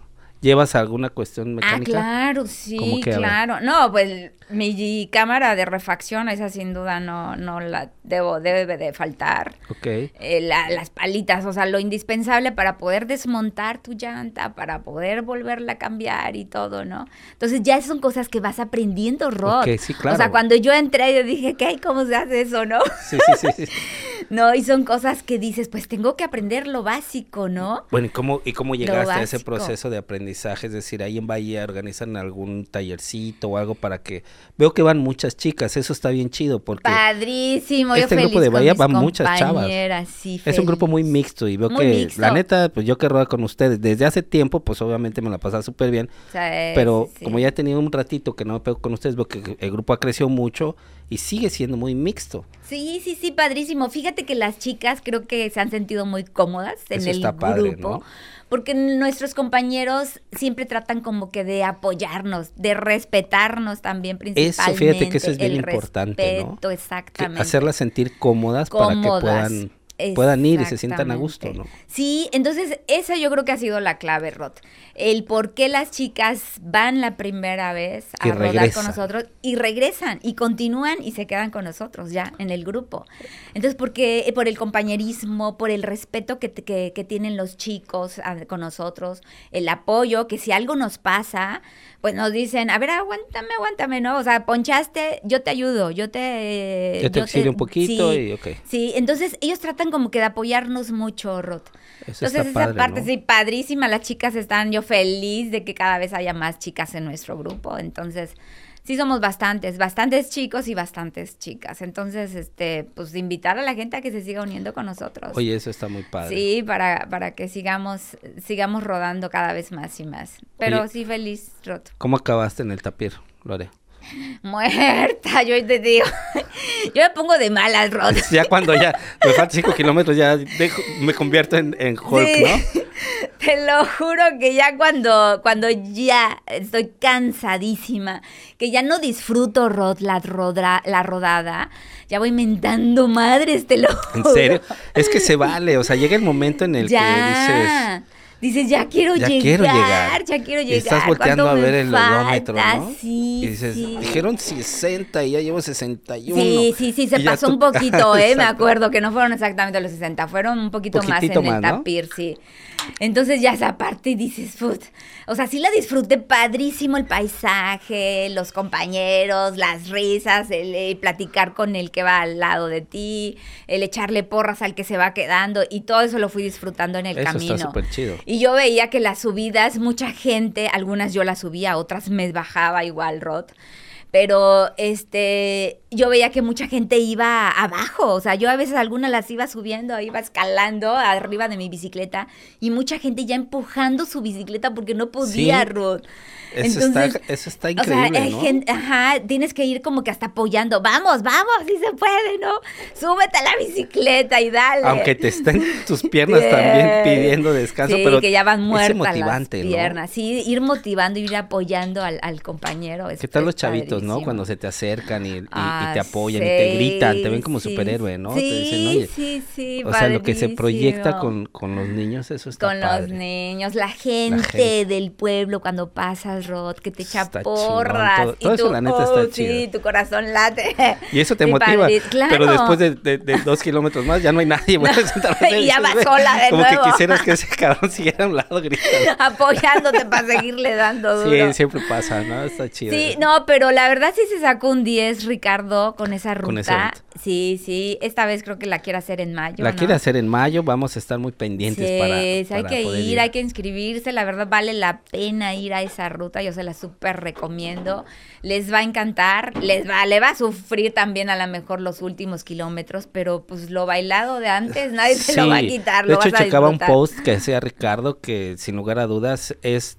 ¿Llevas alguna cuestión Ah, mecánica? claro, ¿Cómo sí, que, claro. No, pues mi cámara de refacción, esa sin duda no, no la debo, debe de faltar. Ok. Eh, la- las palitas, o sea, lo indispensable para poder desmontar tu llanta, para poder volverla a cambiar y todo, ¿no? Entonces ya son cosas que vas aprendiendo, Rod. Sí, O sea, claro. cuando yo entré, yo dije, ¿qué? ¿Cómo se hace eso, no? Sí, sí, sí, sí. [laughs] No, y son cosas que dices, pues tengo que aprender lo básico, ¿no? Bueno, ¿y cómo, ¿y cómo llegaste a ese proceso de aprendizaje? Es decir, ahí en Bahía organizan algún tallercito o algo para que... Veo que van muchas chicas, eso está bien chido porque Padrísimo, yo Este feliz grupo de Bahía van muchas chavas. sí, es un grupo muy mixto y veo Muy que mixto. la neta, pues yo que rueda con ustedes desde hace tiempo, pues obviamente me la pasaba súper bien. O sea, es- Pero sí. como ya he tenido un ratito que no me pego con ustedes, veo que el grupo ha crecido mucho y sigue siendo muy mixto. Sí, sí, sí, padrísimo. Fíjate que las chicas creo que se han sentido muy cómodas en Eso el está padre, grupo. ¿no? Porque nuestros compañeros siempre tratan como que de apoyarnos, de respetarnos también principalmente. fíjate que eso es bien el importante, ¿no? respeto, Que exactamente. hacerlas sentir cómodas, para que puedan, puedan ir y se sientan a gusto, ¿no? Sí, entonces esa yo creo que ha sido la clave, Rod. El por qué las chicas van la primera vez a Y rodar con nosotros y regresan y continúan y se quedan con nosotros ya en el grupo. Entonces, porque eh, por el compañerismo, por el respeto que, que tienen los chicos ah, con nosotros, el apoyo, que si algo nos pasa, pues nos dicen, a ver, aguántame, aguántame, ¿no? O sea, ponchaste, yo te ayudo, yo te... Yo te auxilio un poquito sí, y ok. Sí, entonces ellos tratan como que de apoyarnos mucho, Rod. Eso Entonces está esa padre, parte ¿no? sí, padrísima, las chicas están, yo feliz de que cada vez haya más chicas en nuestro grupo, entonces sí somos bastantes, bastantes chicos y bastantes chicas, entonces este, pues invitar a la gente a que se siga uniendo con nosotros. Oye, eso está muy padre. Sí, para, para que sigamos, sigamos rodando cada vez más y más. Pero Oye. sí, feliz, Rod. ¿Cómo acabaste en el tapir, Lore? [laughs] Muerta, yo te digo. [laughs] yo me pongo de malas, Rod. Ya cuando ya [laughs] me faltan cinco kilómetros, ya dejo- me convierto en, en Hulk, Sí. ¿no? [laughs] Te lo juro que ya cuando, cuando ya estoy cansadísima, que ya no disfruto Rod, la, rodra- la rodada, ya voy mentando madres, te lo En juro. serio. Es que se vale, o sea, llega el momento en el que dices... Dices, ya quiero Ya llegar, quiero llegar. ya quiero llegar. estás volteando ¿cuánto a ver el falta? odómetro, ¿no? Sí, y dices, sí. dijeron 60 y ya llevo 61. Sí, sí, sí, se pasó tú- un poquito, [laughs] ¿eh? Me acuerdo que no fueron exactamente los 60, fueron un poquito más en el tapir, sí. Entonces ya esa parte y dices, "Put". o sea, sí la disfruté padrísimo el paisaje, los compañeros, las risas, el, platicar con el que va al lado de ti, el echarle porras al que se va quedando y todo eso lo fui disfrutando en el Eso camino. está súper chido. Y yo veía que las subidas, mucha gente, algunas yo las subía, otras me bajaba igual, Rod. Pero este, yo veía que mucha gente iba abajo, o sea, yo a veces algunas las iba subiendo, iba escalando arriba de mi bicicleta y mucha gente ya empujando su bicicleta porque no podía, Sí. Rod. Eso, está, eso está increíble, o sea, hay ¿no? gente, ajá, tienes que ir como que hasta apoyando. Vamos, vamos, sí se puede, ¿no? Súbete a la bicicleta y dale. Aunque te estén tus piernas [laughs] también pidiendo descanso, Sí, pero que ya van muertas motivante, las ¿no? piernas. Sí, ir motivando, ir apoyando al, al compañero. ¿Qué tal los chavitos, no? Cuando se te acercan y, y- y Ah, te apoyan y te sí, gritan, te ven como sí, superhéroe, ¿no? Sí, te dicen, oye, sí, sí, o sea, lo que se proyecta con, con los niños, eso está con padre. los niños, la gente, gente. del pueblo cuando pasas, Rod, que te echa porras. todo- y todo eso, tú, la neta, está oh, chido. Sí, tu corazón late. [laughs] Y eso te Sí, motiva, padre, pero claro. después de, de- de dos kilómetros más ya no hay nadie. hacer [laughs] [laughs] Y ya vas sola de Como nuevo. que quisieras que ese cabrón siguiera a un lado gritando. Apoyándote para seguirle dando duro. Sí, siempre pasa, ¿no? Está chido. Sí, no, pero la verdad sí se sacó un 10, Ricardo, con esa Con ruta. sí, sí, esta vez creo que la quiere hacer en mayo. La ¿no? quiere hacer en mayo, vamos a estar muy pendientes Sí, para, sí, hay que poder ir, hay que inscribirse, la verdad vale la pena ir a esa ruta, yo se la súper recomiendo, les va a encantar, les va, le va a sufrir también a lo mejor los últimos kilómetros, pero pues lo bailado de antes nadie te lo va a Sí, quitar, De lo hecho, vas a checaba un post que hacía Ricardo que sin lugar a dudas es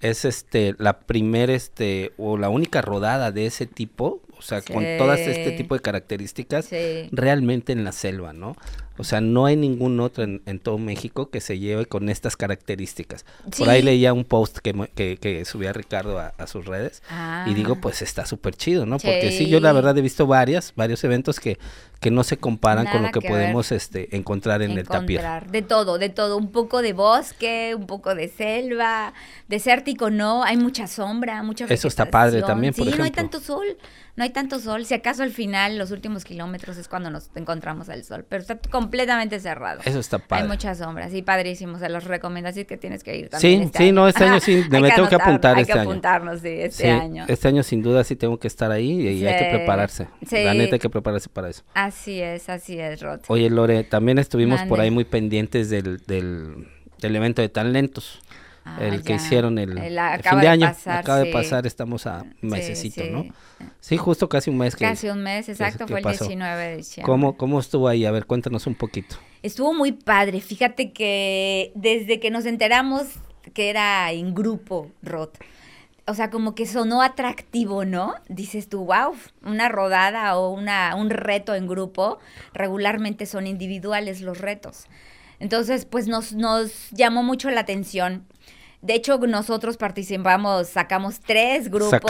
es este la primera este o la única rodada de ese tipo o sea, con todas este tipo de características, realmente en la selva, ¿no? O sea, no hay ningún otro en, todo México que se lleve con estas características. Por ahí leía un post que, que, subía Ricardo a, sus redes y digo, ah. pues está súper chido, ¿no? Porque sí, yo la verdad he visto varias, varios eventos que, que no se comparan con lo que, podemos este, encontrar en el tapier. De todo, de todo, un poco de bosque, un poco de selva, desértico no, hay mucha sombra, mucha Eso está padre también, por sí, ejemplo. no hay tanto sol no hay tanto sol. Si acaso al final, los últimos kilómetros es cuando nos encontramos al sol, pero está completamente cerrado. Eso está padre. Hay muchas sombras, sí, padrísimo. Se los recomiendo, así que tienes que ir también. Sí, este sí, no, este año sí, [laughs] me tengo que apuntar hay este que año. apuntarnos, sí, este año. Este año sin duda sí tengo que estar ahí y, hay que prepararse. Sí. La neta hay que prepararse para eso. Así es, así es, Rod. Oye, Lore, también estuvimos por ahí muy pendientes del, del, del evento de talentos. Ah, el que hicieron el, fin de, año. acaba de pasar, estamos a mesecito, ¿no? Sí, justo casi un mes. Que, casi un mes, exacto, fue el 19 de diciembre. ¿Cómo, ¿Cómo estuvo ahí? A ver, cuéntanos un poquito. Estuvo muy padre. Fíjate que desde que nos enteramos que era en grupo, Rod, o sea, como que sonó atractivo, ¿no? Dices tú, wow, una rodada o una, un reto en grupo, regularmente son individuales los retos. Entonces, pues nos, nos llamó mucho la atención de hecho, nosotros participamos, sacamos tres grupos,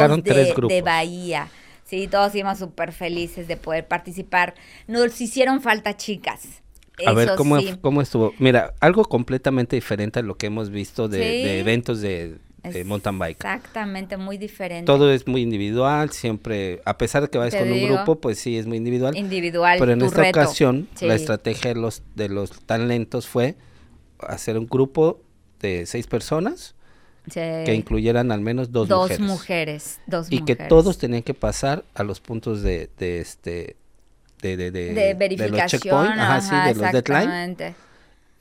de, Bahía. Sí, todos íbamos súper felices de poder participar. Nos hicieron falta chicas. A ver, ¿cómo, ¿cómo estuvo? Mira, algo completamente diferente a lo que hemos visto de, eventos de, mountain bike. Exactamente, muy diferente. Todo es muy individual, siempre, a pesar de que vayas con un grupo, pues sí, es muy individual. Individual. Pero en esta ocasión, la estrategia de los, de los talentos fue hacer un grupo de seis personas que incluyeran al menos dos, dos mujeres. Dos y que todos tenían que pasar a los puntos de, de este de, de, de, verificación, de los ajá, sí, de los deadline,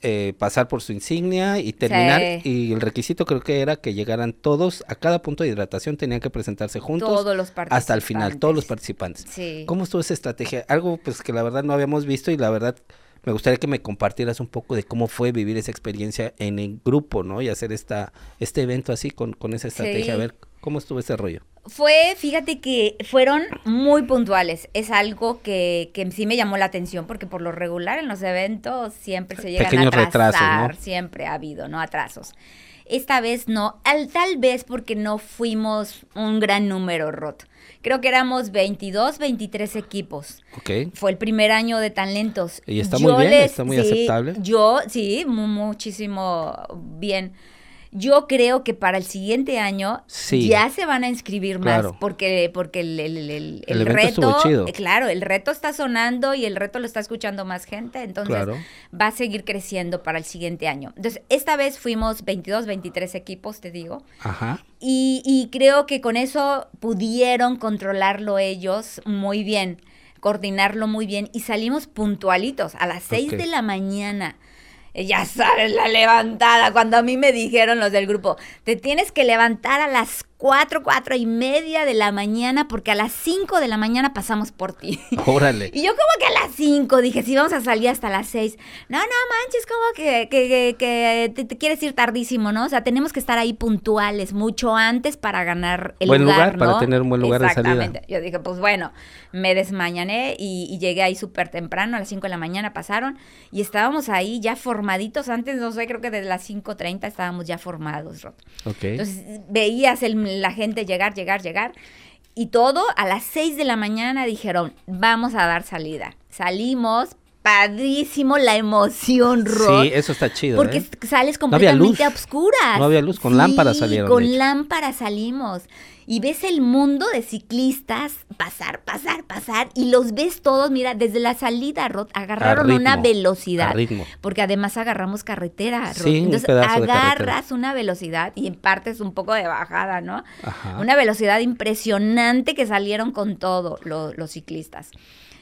eh, pasar por su insignia y terminar. Y el requisito creo que era que llegaran todos, a cada punto de hidratación tenían que presentarse juntos. Todos los Hasta el final, todos los participantes. ¿Cómo estuvo esa estrategia? Algo pues que la verdad no habíamos visto y la verdad me gustaría que me compartieras un poco de cómo fue vivir esa experiencia en el grupo, ¿no? Y hacer esta, este evento así con, con esa estrategia. A ver, ¿cómo estuvo ese rollo? Fue, fíjate que fueron muy puntuales. Es algo que, que sí me llamó la atención porque por lo regular en los eventos siempre se llegan a atrasar. Retrasos, ¿no? Siempre ha habido, ¿no? Atrasos. Esta vez no, al, tal vez porque no fuimos un gran número, Rot. Creo que éramos 22, 23 equipos. Ok. Fue el primer año de talentos. Y está muy bien, está muy aceptable. Yo, sí, muchísimo bien. Yo creo que para el siguiente año ya se van a inscribir más porque porque el, el, el, reto, eh, claro, el reto está sonando y el reto lo está escuchando más gente, entonces va a seguir creciendo para el siguiente año. Entonces, esta vez fuimos 22, 23 equipos, te digo. Ajá. Y, y creo que con eso pudieron controlarlo ellos muy bien, coordinarlo muy bien y salimos puntualitos a las 6 de la mañana ya sabes, la levantada. Cuando a mí me dijeron los del grupo, te tienes que levantar a las cuatro, cuatro y media de la mañana porque a las cinco de la mañana pasamos por ti. [laughs] Órale. y yo como que a las cinco dije, si vamos a salir hasta las seis. No, no manches, como que, que, que, te, quieres ir tardísimo, ¿no? O sea, tenemos que estar ahí puntuales mucho antes para ganar el buen lugar, lugar para tener un buen lugar de salida. Exactamente. Yo dije, pues bueno, me desmañané y, llegué ahí súper temprano, a las cinco de la mañana pasaron y estábamos ahí ya formaditos antes, no sé, creo que desde las 5.30 estábamos ya formados, Rod. Ok. Entonces veías el la gente llegar, llegar, llegar. Y todo a las 6 de la mañana dijeron, vamos a dar salida. Salimos, padrísimo la emoción, Rod. Sí, eso está chido. Porque ¿eh? sales completamente a obscuras. No había luz, con lámparas salieron. Con lámparas salimos y ves el mundo de ciclistas pasar, pasar, pasar y los ves todos, mira, desde la salida, Rod, agarraron una velocidad. Porque además agarramos carretera, Rod. Entonces agarras una velocidad y en parte un poco de bajada, ¿no? Una velocidad impresionante que salieron con todo los ciclistas.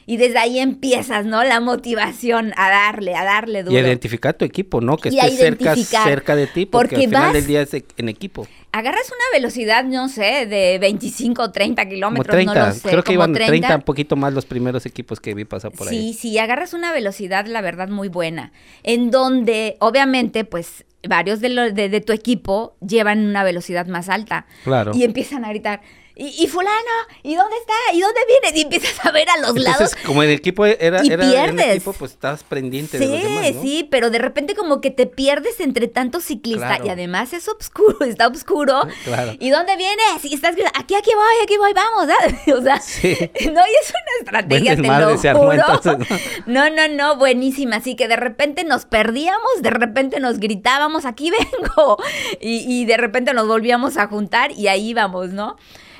Y desde ahí empiezas, ¿no? La motivación a darle, a darle duro. Y identificar tu equipo, ¿no? Que esté cerca, cerca de ti, porque, al final del día es en equipo. Agarras una velocidad, no sé, de 25 o 30 kilómetros, no lo sé. Creo que iban 30. un poquito más los primeros equipos que vi pasar por ahí. Sí, sí, agarras una velocidad, la verdad, muy buena. En donde, obviamente, pues varios de, lo- de, de tu equipo llevan una velocidad más alta. Claro. Y empiezan a gritar, ¿y, y fulano? ¿Y dónde está? ¿Y dónde viene? Y empiezas a ver a los lados. Entonces, como el equipo era, y era en pierdes. equipo, pues estabas pendiente Sí, de los demás, ¿no? sí, pero de repente como que te pierdes entre tanto ciclista Claro. y además es oscuro, [laughs] está oscuro. Claro. ¿Y dónde vienes? Y estás aquí, aquí voy, aquí voy, vamos. ¿sabes? [laughs] O sea, Sí. [laughs] no, y es una estrategia, Buen te lo se armó, juro. entonces, No, no, no, buenísima. Así que de repente nos perdíamos, de repente nos gritábamos, aquí vengo. Y, y de repente nos volvíamos a juntar y ahí íbamos, ¿no?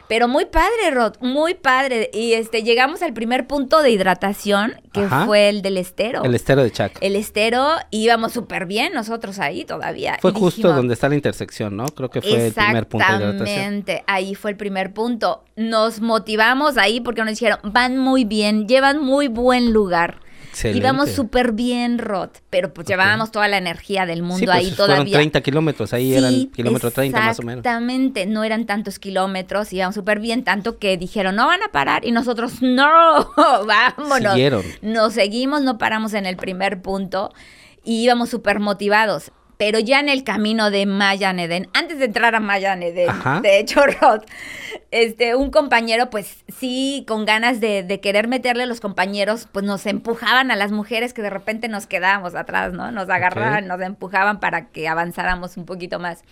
Pero muy padre, Rod, muy padre. Y este llegamos al primer punto de hidratación, que Ajá. fue el del estero. El estero de Chac. El estero, íbamos súper bien nosotros ahí todavía. Fue Y justo dijimos, donde está la intersección, ¿no? Creo que fue el primer punto de hidratación. Exactamente, ahí fue el primer punto. Nos motivamos ahí porque nos dijeron, van muy bien, llevan muy buen lugar. Excelente. Íbamos súper bien, Rod, pero pues llevábamos toda la energía del mundo Sí, pues ahí fueron todavía. 30 kilómetros, ahí eran kilómetro 30 más o menos. Exactamente, no eran tantos kilómetros, íbamos súper bien, tanto que dijeron, no van a parar, y nosotros, [laughs] no, vámonos. Siguieron. Nos seguimos, no paramos en el primer punto, y íbamos súper motivados. Pero ya en el camino de Mayan Eden, antes de entrar a Mayan Eden, Ajá. de hecho, Rod, este, un compañero, pues sí, con ganas de, de querer meterle a los compañeros, pues nos empujaban a las mujeres que de repente nos quedábamos atrás, ¿no? Nos agarraban, nos empujaban para que avanzáramos un poquito más.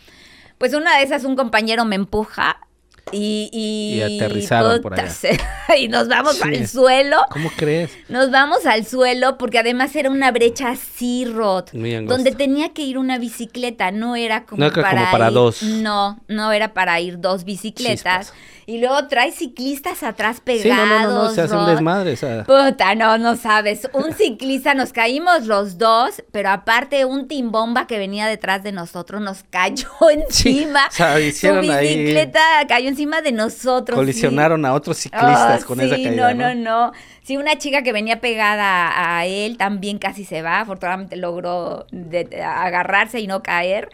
Pues una de esas, un compañero me empuja y... Y, Y aterrizaron por allá. [laughs] y nos vamos Sí. al suelo. ¿Cómo crees? Nos vamos al suelo porque además era una brecha así, Rod, donde tenía que ir una bicicleta, no era como, No era para, como para ir- dos. No, no era para ir dos bicicletas. Chispas. Y luego trae ciclistas atrás pegados. Sí, no, no, no, no, se hace un Rod. desmadre, o sea, Puta, no, no sabes. Un ciclista, nos caímos los dos, pero aparte un timbomba que venía detrás de nosotros nos cayó [laughs] Sí, encima. o sea, hicieron Su ahí- bicicleta cayó encima de nosotros. sí. colisionaron a otros ciclistas Ah, con sí, esa caída, no, no, no. Sí, una chica que venía pegada a él también casi se va. Afortunadamente logró de- de agarrarse y no caer.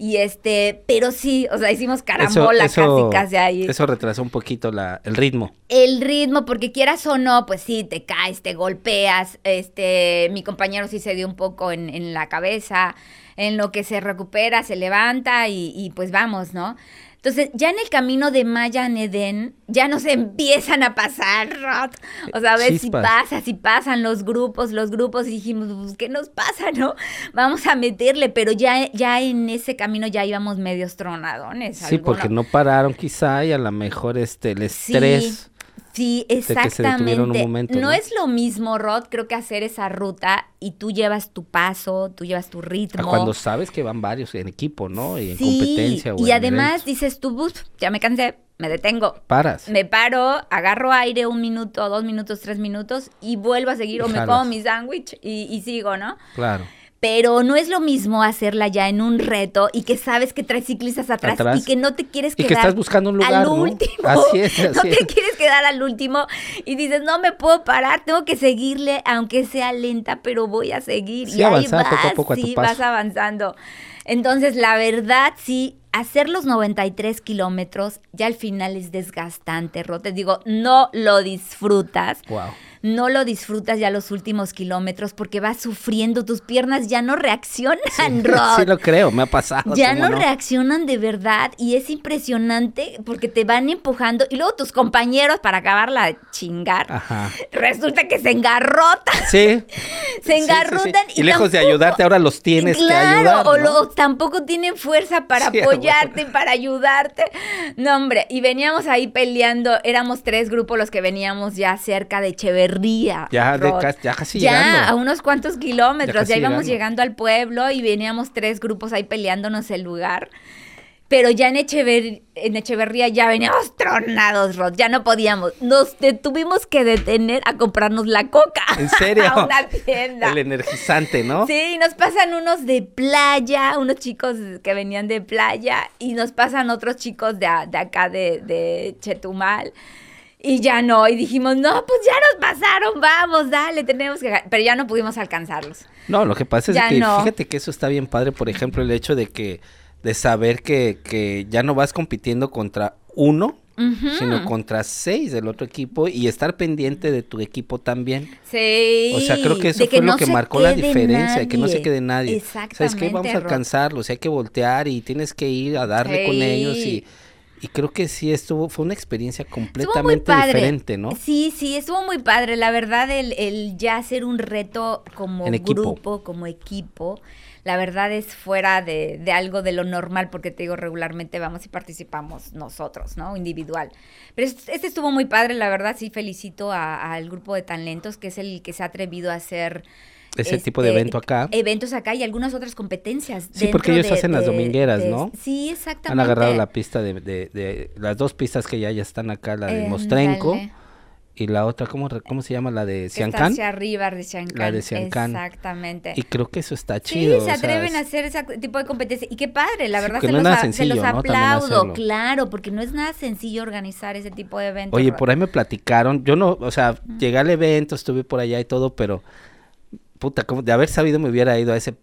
Y este, pero sí, o sea, hicimos carambola casi, casi ahí. Eso retrasó un poquito la, el ritmo. El ritmo, porque quieras o no, pues sí, te caes, te golpeas. Este, mi compañero sí se dio un poco en, en la cabeza. En lo que se recupera, se levanta y, y pues vamos, ¿no? Entonces, ya en el camino de Maya Eden, ya nos empiezan a pasar, Rod. O sea, a ver si pasa, si pasan los grupos, los grupos, y dijimos, pues, ¿qué nos pasa, no? Vamos a meterle, pero ya, ya en ese camino ya íbamos medios tronadones. Sí, porque no pararon quizá y a lo mejor este el estrés. Sí, se exactamente. detuvieron un momento, no, ¿no? es lo mismo, Rod, creo que hacer esa ruta y tú llevas tu paso, tú llevas tu a ritmo. cuando sabes que van varios en equipo, ¿no? Y en sí, competencia. o y en además eventos. dices tú, "Buf, ya me cansé, me detengo. Paras. Me paro, agarro aire un minuto, dos minutos, tres minutos y vuelvo a seguir Y o me como mi sándwich y, y sigo, ¿no? Claro. Pero no es lo mismo hacerla ya en un reto y que sabes que traes ciclistas atrás, Atrás. y que no te quieres Y quedar que estás buscando un lugar, al ¿no? último. Así es, [laughs] no te es. quieres quedar al último y dices, no me puedo parar, tengo que seguirle, aunque sea lenta, pero voy a seguir. Sí, y ahí vas, poco a poco a tu sí, paso. vas avanzando. Entonces, la verdad, sí, hacer los 93 kilómetros ya al final es desgastante, Ro. Te digo, no lo disfrutas Wow. No lo disfrutas ya los últimos kilómetros porque vas sufriendo, tus piernas ya no reaccionan, [laughs] Rod. Sí lo creo, me ha pasado. ya ¿cómo no, reaccionan de verdad y es impresionante porque te van empujando y luego tus compañeros para acabarla de chingar, Ajá. resulta que se engarrotan, Sí. [laughs] se sí, sí, sí. engarrotan Y, lejos de ayudarte, ahora los tienes que claro, ayudar. o ¿no? lo- tampoco tienen fuerza para Sí, [laughs] apoyarte, para ayudarte. No, hombre, y veníamos ahí peleando, éramos tres grupos los que veníamos ya cerca de Echeverría. Ya, de ya casi Ya, llegando. a unos cuantos kilómetros, Ya ya, íbamos llegando. llegando al pueblo y veníamos tres grupos ahí peleándonos el lugar. Pero ya en, Echever- en Echeverría ya veníamos tronados, Rod, ya no podíamos. Nos tuvimos que detener a comprarnos la coca. ¿En serio? [laughs] a una tienda. El energizante, ¿no? Sí, nos pasan unos de playa, unos chicos que venían de playa, y nos pasan otros chicos de, de acá de, de Chetumal. Y ya no, y dijimos, no, pues ya nos pasaron, vamos, dale, tenemos que... ga-". Pero ya no pudimos alcanzarlos. No, lo que pasa es Ya que no. fíjate que eso está bien padre, por ejemplo, el hecho de que de saber que, que ya no vas compitiendo contra uno, sino contra seis del otro equipo y estar pendiente de tu equipo también. Sí. O sea, creo que eso fue lo que marcó la diferencia, que no se quede nadie. Exactamente. ¿Sabes qué? Vamos a alcanzarlos, hay que voltear y tienes que ir a darle con ellos y y creo que sí estuvo, fue una experiencia completamente diferente, ¿no? Sí, sí, estuvo muy padre. La verdad, el, el ya hacer un reto como grupo, como equipo, la verdad es fuera de, de, algo de lo normal, porque te digo, regularmente vamos y participamos nosotros, ¿no? Individual. Pero este, estuvo muy padre, la verdad, sí felicito al grupo de talentos, que es el que se ha atrevido a hacer ese tipo de este, evento acá. Eventos acá y algunas otras competencias. Sí, porque ellos hacen las domingueras, ¿no? Sí, exactamente. Han agarrado la pista de, de, las dos pistas que ya, ya están acá, la de Mostrenco y la otra, ¿cómo, cómo se llama? La de Ciancán. hacia arriba de Ciancán. La de Ciancán. Exactamente. Y creo que eso está chido. Sí, se atreven a hacer ese tipo de competencia. Y qué padre, la verdad se, los, se, los, aplaudo, claro, porque no es nada sencillo organizar ese tipo de eventos. Oye, por ahí me platicaron, yo no, o sea, llegué al evento, estuve por allá y todo, pero puta, como de haber sabido me hubiera ido a ese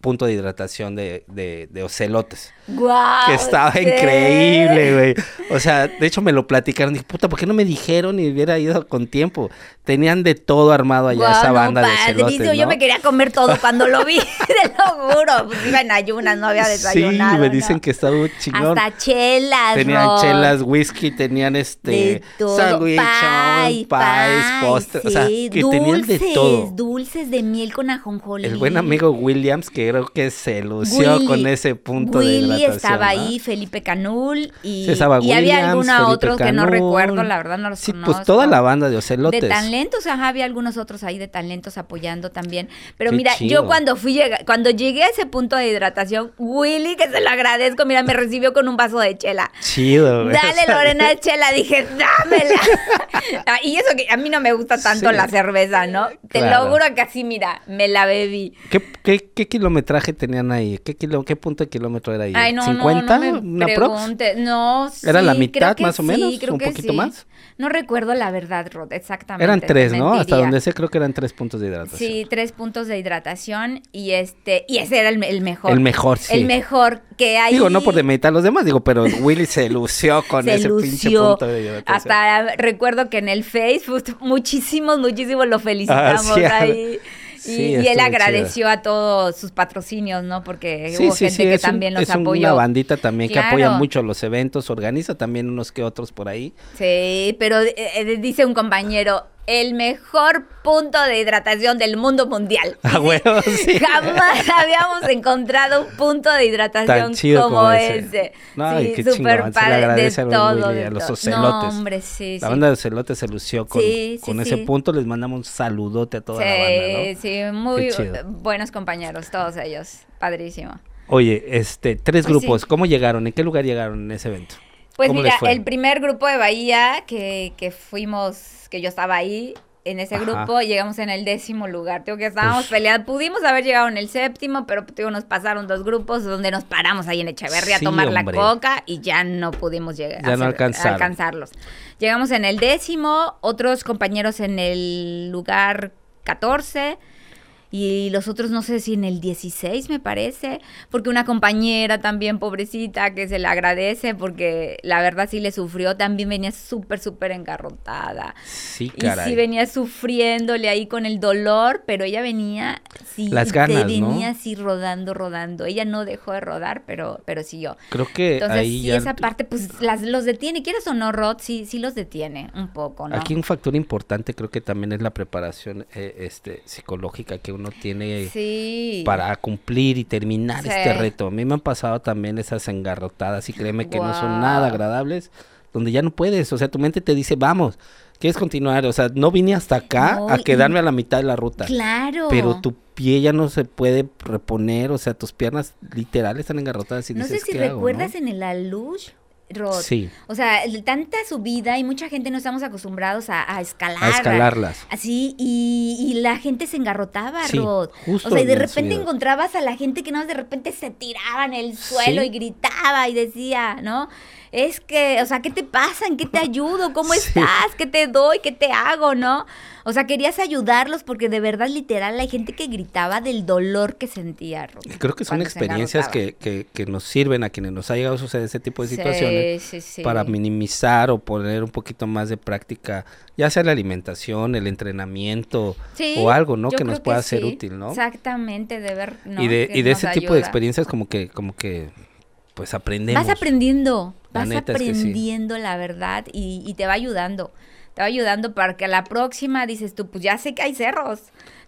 punto de hidratación de, de, de ocelotes. ¡Guau! que estaba increíble, güey. O sea, de hecho me lo platicaron. Dije, puta, ¿por qué no me dijeron y hubiera ido con tiempo? Tenían de todo armado allá esa banda de ocelotes, ¿no? Yo me quería comer todo cuando lo vi, [laughs] te lo juro. Pues iba en ayunas, no había desayunado. Sí, me dicen que estaba chingón. Hasta chelas, Tenían chelas, whisky, tenían este... Sándwich, pies, postres. o sea, que tenían de todo. dulces de miel con ajonjolí. El buen amigo Williams, que creo que se lució con ese punto de hidratación estaba ahí, Felipe Canul y, y había algunos otros que no recuerdo, la verdad no los sí, pues toda la banda de Ocelotes. De talentos, ajá, había algunos otros ahí de talentos apoyando también. Pero mira, yo cuando fui, cuando llegué a ese punto de hidratación, Willy, que se lo agradezco, mira, me recibió con un vaso de chela. Chido, güey. Dale, Lorena, de [laughs] chela, dije, dámela. [laughs] Ah, y eso que a mí no me gusta tanto la cerveza, ¿no? Te lo juro que así, mira, me la bebí. ¿Qué, qué, qué kilometraje tenían ahí? ¿Qué, kilo, ¿Qué punto de kilómetro era ahí? Ay, no, 50, no, no me pregunte. No, sí, ¿Era la mitad más o menos? ¿Un poquito más? No recuerdo la verdad, Rod, exactamente. Eran tres, ¿no? Hasta donde sé creo que eran tres puntos de hidratación. Sí, tres puntos de hidratación y este y ese era el, mejor. El mejor, sí. El mejor que hay. Digo, no por demeritar a los demás, digo, pero Willy se lució [laughs] con ese pinche punto de hidratación. Hasta recuerdo que en el Facebook [laughs] muchísimos, muchísimos lo felicitamos ah, ahí. Y, él agradeció a todos sus patrocinios, ¿no? Porque hubo gente que también los apoyó. Es una bandita también que apoya mucho los eventos, organiza también unos que otros por ahí. Sí, pero eh, eh, dice un compañero, el mejor punto de hidratación del mundo mundial. A huevo, [laughs] sí. Jamás habíamos encontrado un punto de hidratación como, ese. No, sí, qué súper padre de todo. a los ocelotes. No, hombre, sí, La banda de ocelotes se lució con, con ese punto. Les mandamos un saludote a toda la banda, ¿no? Sí, muy buenos compañeros, todos ellos. Padrísimo. Oye, este, tres pues grupos, ¿cómo llegaron? ¿En qué lugar llegaron en ese evento? Pues mira, el primer grupo de Bahía que, que fuimos que yo estaba ahí en ese grupo, llegamos en el décimo lugar. Tengo que estábamos peleando. Pudimos haber llegado en el séptimo, pero digo, nos pasaron dos grupos donde nos paramos ahí en Echeverría a tomar la coca y ya no pudimos llegar ya no alcanzarlos. Llegamos en el décimo, otros compañeros en el lugar 14 y los otros no sé si en el 16 me parece, porque una compañera también pobrecita que se le agradece porque la verdad sí le sufrió, también venía súper, súper engarrotada. Sí, caray. Y sí venía sufriéndole ahí con el dolor, pero ella venía, sí, Las ganas, venía así rodando, rodando. Ella no dejó de rodar, pero, pero siguió. Creo que Entonces, ahí sí, esa parte, pues las, los detiene, quieres o no, Rod, sí, sí los detiene un poco, ¿no? Aquí un factor importante creo que también es la preparación eh, este, psicológica que uno tiene para cumplir y terminar este reto. A mí me han pasado también esas engarrotadas y créeme que no son nada agradables, donde ya no puedes, o sea, tu mente te dice, vamos, quieres continuar, o sea, no vine hasta acá a quedarme a la mitad de la ruta. Claro. Pero tu pie ya no se puede reponer, o sea, tus piernas literales están engarrotadas y no sé si recuerdas en el alush Sí. O sea, tanta subida y mucha gente no estamos acostumbrados a, escalar. A escalarlas. Así, y, la gente se engarrotaba, Rod. o sea, y de repente encontrabas a la gente que no de repente se tiraba en el suelo y gritaba y decía, ¿no? Es que, o sea, ¿qué te pasa? ¿En qué te ayudo? ¿Cómo [laughs] estás? ¿Qué te doy? ¿Qué te hago? ¿No? O sea, querías ayudarlos porque de verdad, literal, hay gente que gritaba del dolor que sentía. Creo que son experiencias que, que, que, nos sirven a quienes nos ha llegado a suceder ese tipo de situaciones para minimizar o poner un poquito más de práctica, ya sea la alimentación, el entrenamiento o algo, ¿no? Que nos pueda ser útil, ¿no? Exactamente, de ver. Y de, y de ese tipo de experiencias como que, como que, pues aprendemos. Vas aprendiendo, vas aprendiendo la verdad y, y te va ayudando te va ayudando para que a la próxima dices tú, pues ya sé que hay cerros.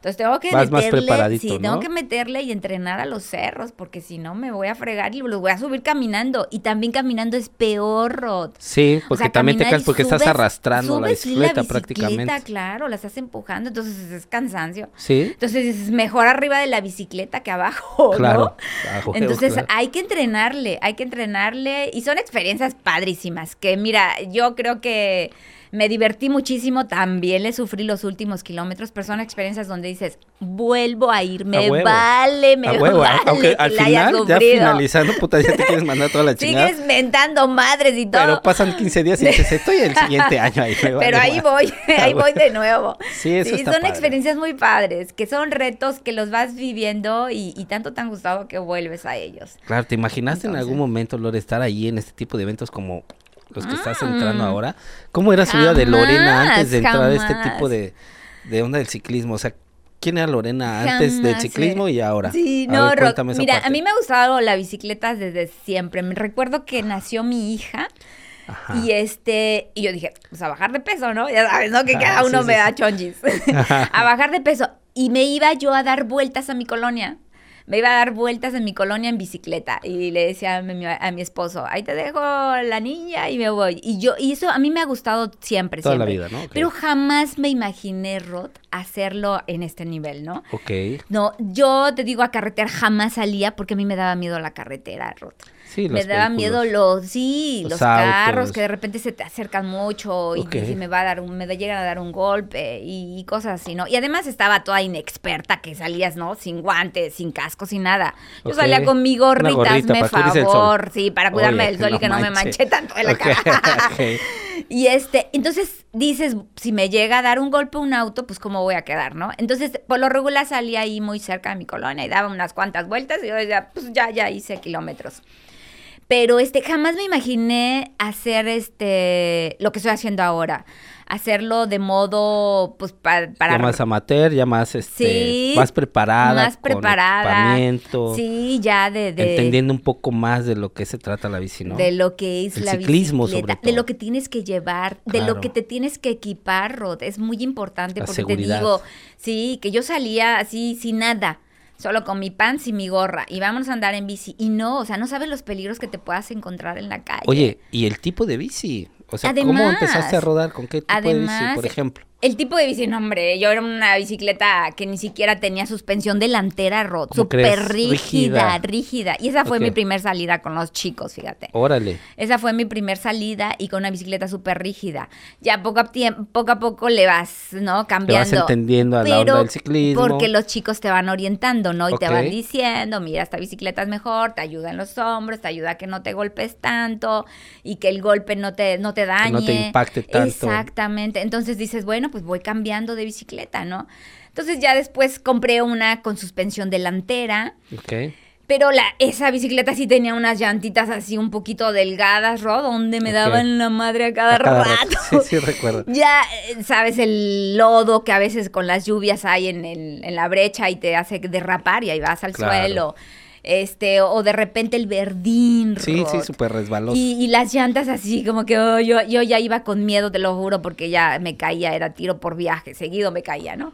Entonces tengo que meterle, sí, tengo que meterle y entrenar a los cerros, porque si no me voy a fregar y los voy a subir caminando. Y también caminando es peor, Rod. Sí, porque también te caes porque estás arrastrando la bicicleta, la bicicleta prácticamente. claro, la estás empujando, entonces es cansancio. Sí. Entonces es mejor arriba de la bicicleta que abajo, claro, ¿no? entonces hay que entrenarle, hay que entrenarle. Y son experiencias padrísimas, que mira, yo creo que me divertí muchísimo, también le sufrí los últimos kilómetros, pero son experiencias donde dices, vuelvo a ir, me vale, me vale. Aunque al final, ya finalizando, puta, ya te quieres mandar toda la [laughs] chingada. Sigues mentando madres y todo. Pero pasan 15 días y dices, estoy el siguiente [laughs] año ahí. pero ahí voy, [laughs] ahí voy de nuevo. Sí, eso sí son experiencias muy padres, que son retos que los vas viviendo y, tanto te han gustado que vuelves a ellos. Claro, ¿te imaginaste en algún momento, Lore, estar ahí en este tipo de eventos como los que estás entrando ah. ahora, ¿cómo era su vida de Lorena antes de entrar a este tipo de, de onda del ciclismo? O sea, ¿Quién era Lorena antes del ciclismo y ahora? Sí, no, mira, a mí me ha gustado la bicicleta desde siempre. Me recuerdo que nació mi hija y este, y yo dije, pues a bajar de peso, ¿no? Ya sabes, ¿no? Que cada uno me da chonjis. [laughs] [laughs] a bajar de peso. Y me iba yo a dar vueltas a mi colonia me iba a dar vueltas en mi colonia en bicicleta y le decía a mi, esposo, ahí te dejo la niña y me voy. Y yo, y eso a mí me ha gustado siempre, Toda la vida, ¿no? Pero jamás me imaginé, Rod, hacerlo en este nivel, ¿no? Ok. No, yo te digo, a carretera jamás salía porque a mí me daba miedo la carretera, Rod. Sí, me daba miedo los, sí, los, carros que de repente se te acercan mucho y, me va a dar un, me llegan a dar un golpe y, cosas así, ¿no? Y además estaba toda inexperta que salías, ¿no? Sin guantes, sin casco, sin nada. Yo salía con mi gorrita, hazme favor, sí, para cuidarme del sol y que no me manche tanto de la cara. [laughs] y este, entonces dices, si me llega a dar un golpe un auto, pues cómo voy a quedar, ¿no? Entonces, por lo regular salía ahí muy cerca de mi colonia y daba unas cuantas vueltas y yo decía, pues ya, ya hice kilómetros. Pero este, jamás me imaginé hacer este lo que estoy haciendo ahora. Hacerlo de modo, pues, para... Ya más amateur, ya más, este, más preparada. Más preparada. sí, ya de, Entendiendo un poco más de lo que se trata la bici, ¿no? De lo que es la ciclismo, sobre todo. De lo que tienes que llevar, de lo que te tienes que equipar, Rod. Es muy importante porque te digo, sí, que yo salía así sin nada solo con mi pants y mi gorra y vamos a andar en bici. Y no, o sea, no sabes los peligros que te puedas encontrar en la calle. Oye, ¿y el tipo de bici? O sea, ¿cómo empezaste a rodar? ¿Con qué tipo de bici, por ejemplo? El tipo de bici, no, hombre, yo era una bicicleta que ni siquiera tenía suspensión delantera, Rod. Súper rígida, rígida, Y esa fue mi primer salida con los chicos, fíjate. Órale. Esa fue mi primer salida y con una bicicleta súper rígida. Ya poco a, poco a poco le vas, ¿no? Cambiando. Te vas entendiendo a la onda del ciclismo. Porque los chicos te van orientando, ¿no? Y te van diciendo, mira, esta bicicleta es mejor, te ayuda en los hombros, te ayuda a que no te golpes tanto y que el golpe no te, no te dañe. Que no te impacte tanto. Exactamente. Entonces dices, bueno, pues voy cambiando de bicicleta, ¿no? Entonces ya después compré una con suspensión delantera. Ok. Pero la, esa bicicleta sí tenía unas llantitas así un poquito delgadas, Rod, donde me daban la madre a cada, rato. Sí, sí, recuerdo. [laughs] Ya, eh, sabes, el lodo que a veces con las lluvias hay en, el, en la brecha y te hace derrapar y ahí vas al suelo este, o de repente el verdín. Sí, sí, súper resbaloso. Y, las llantas así, como que oh, yo, yo ya iba con miedo, te lo juro, porque ya me caía, era tiro por viaje, seguido me caía, ¿no?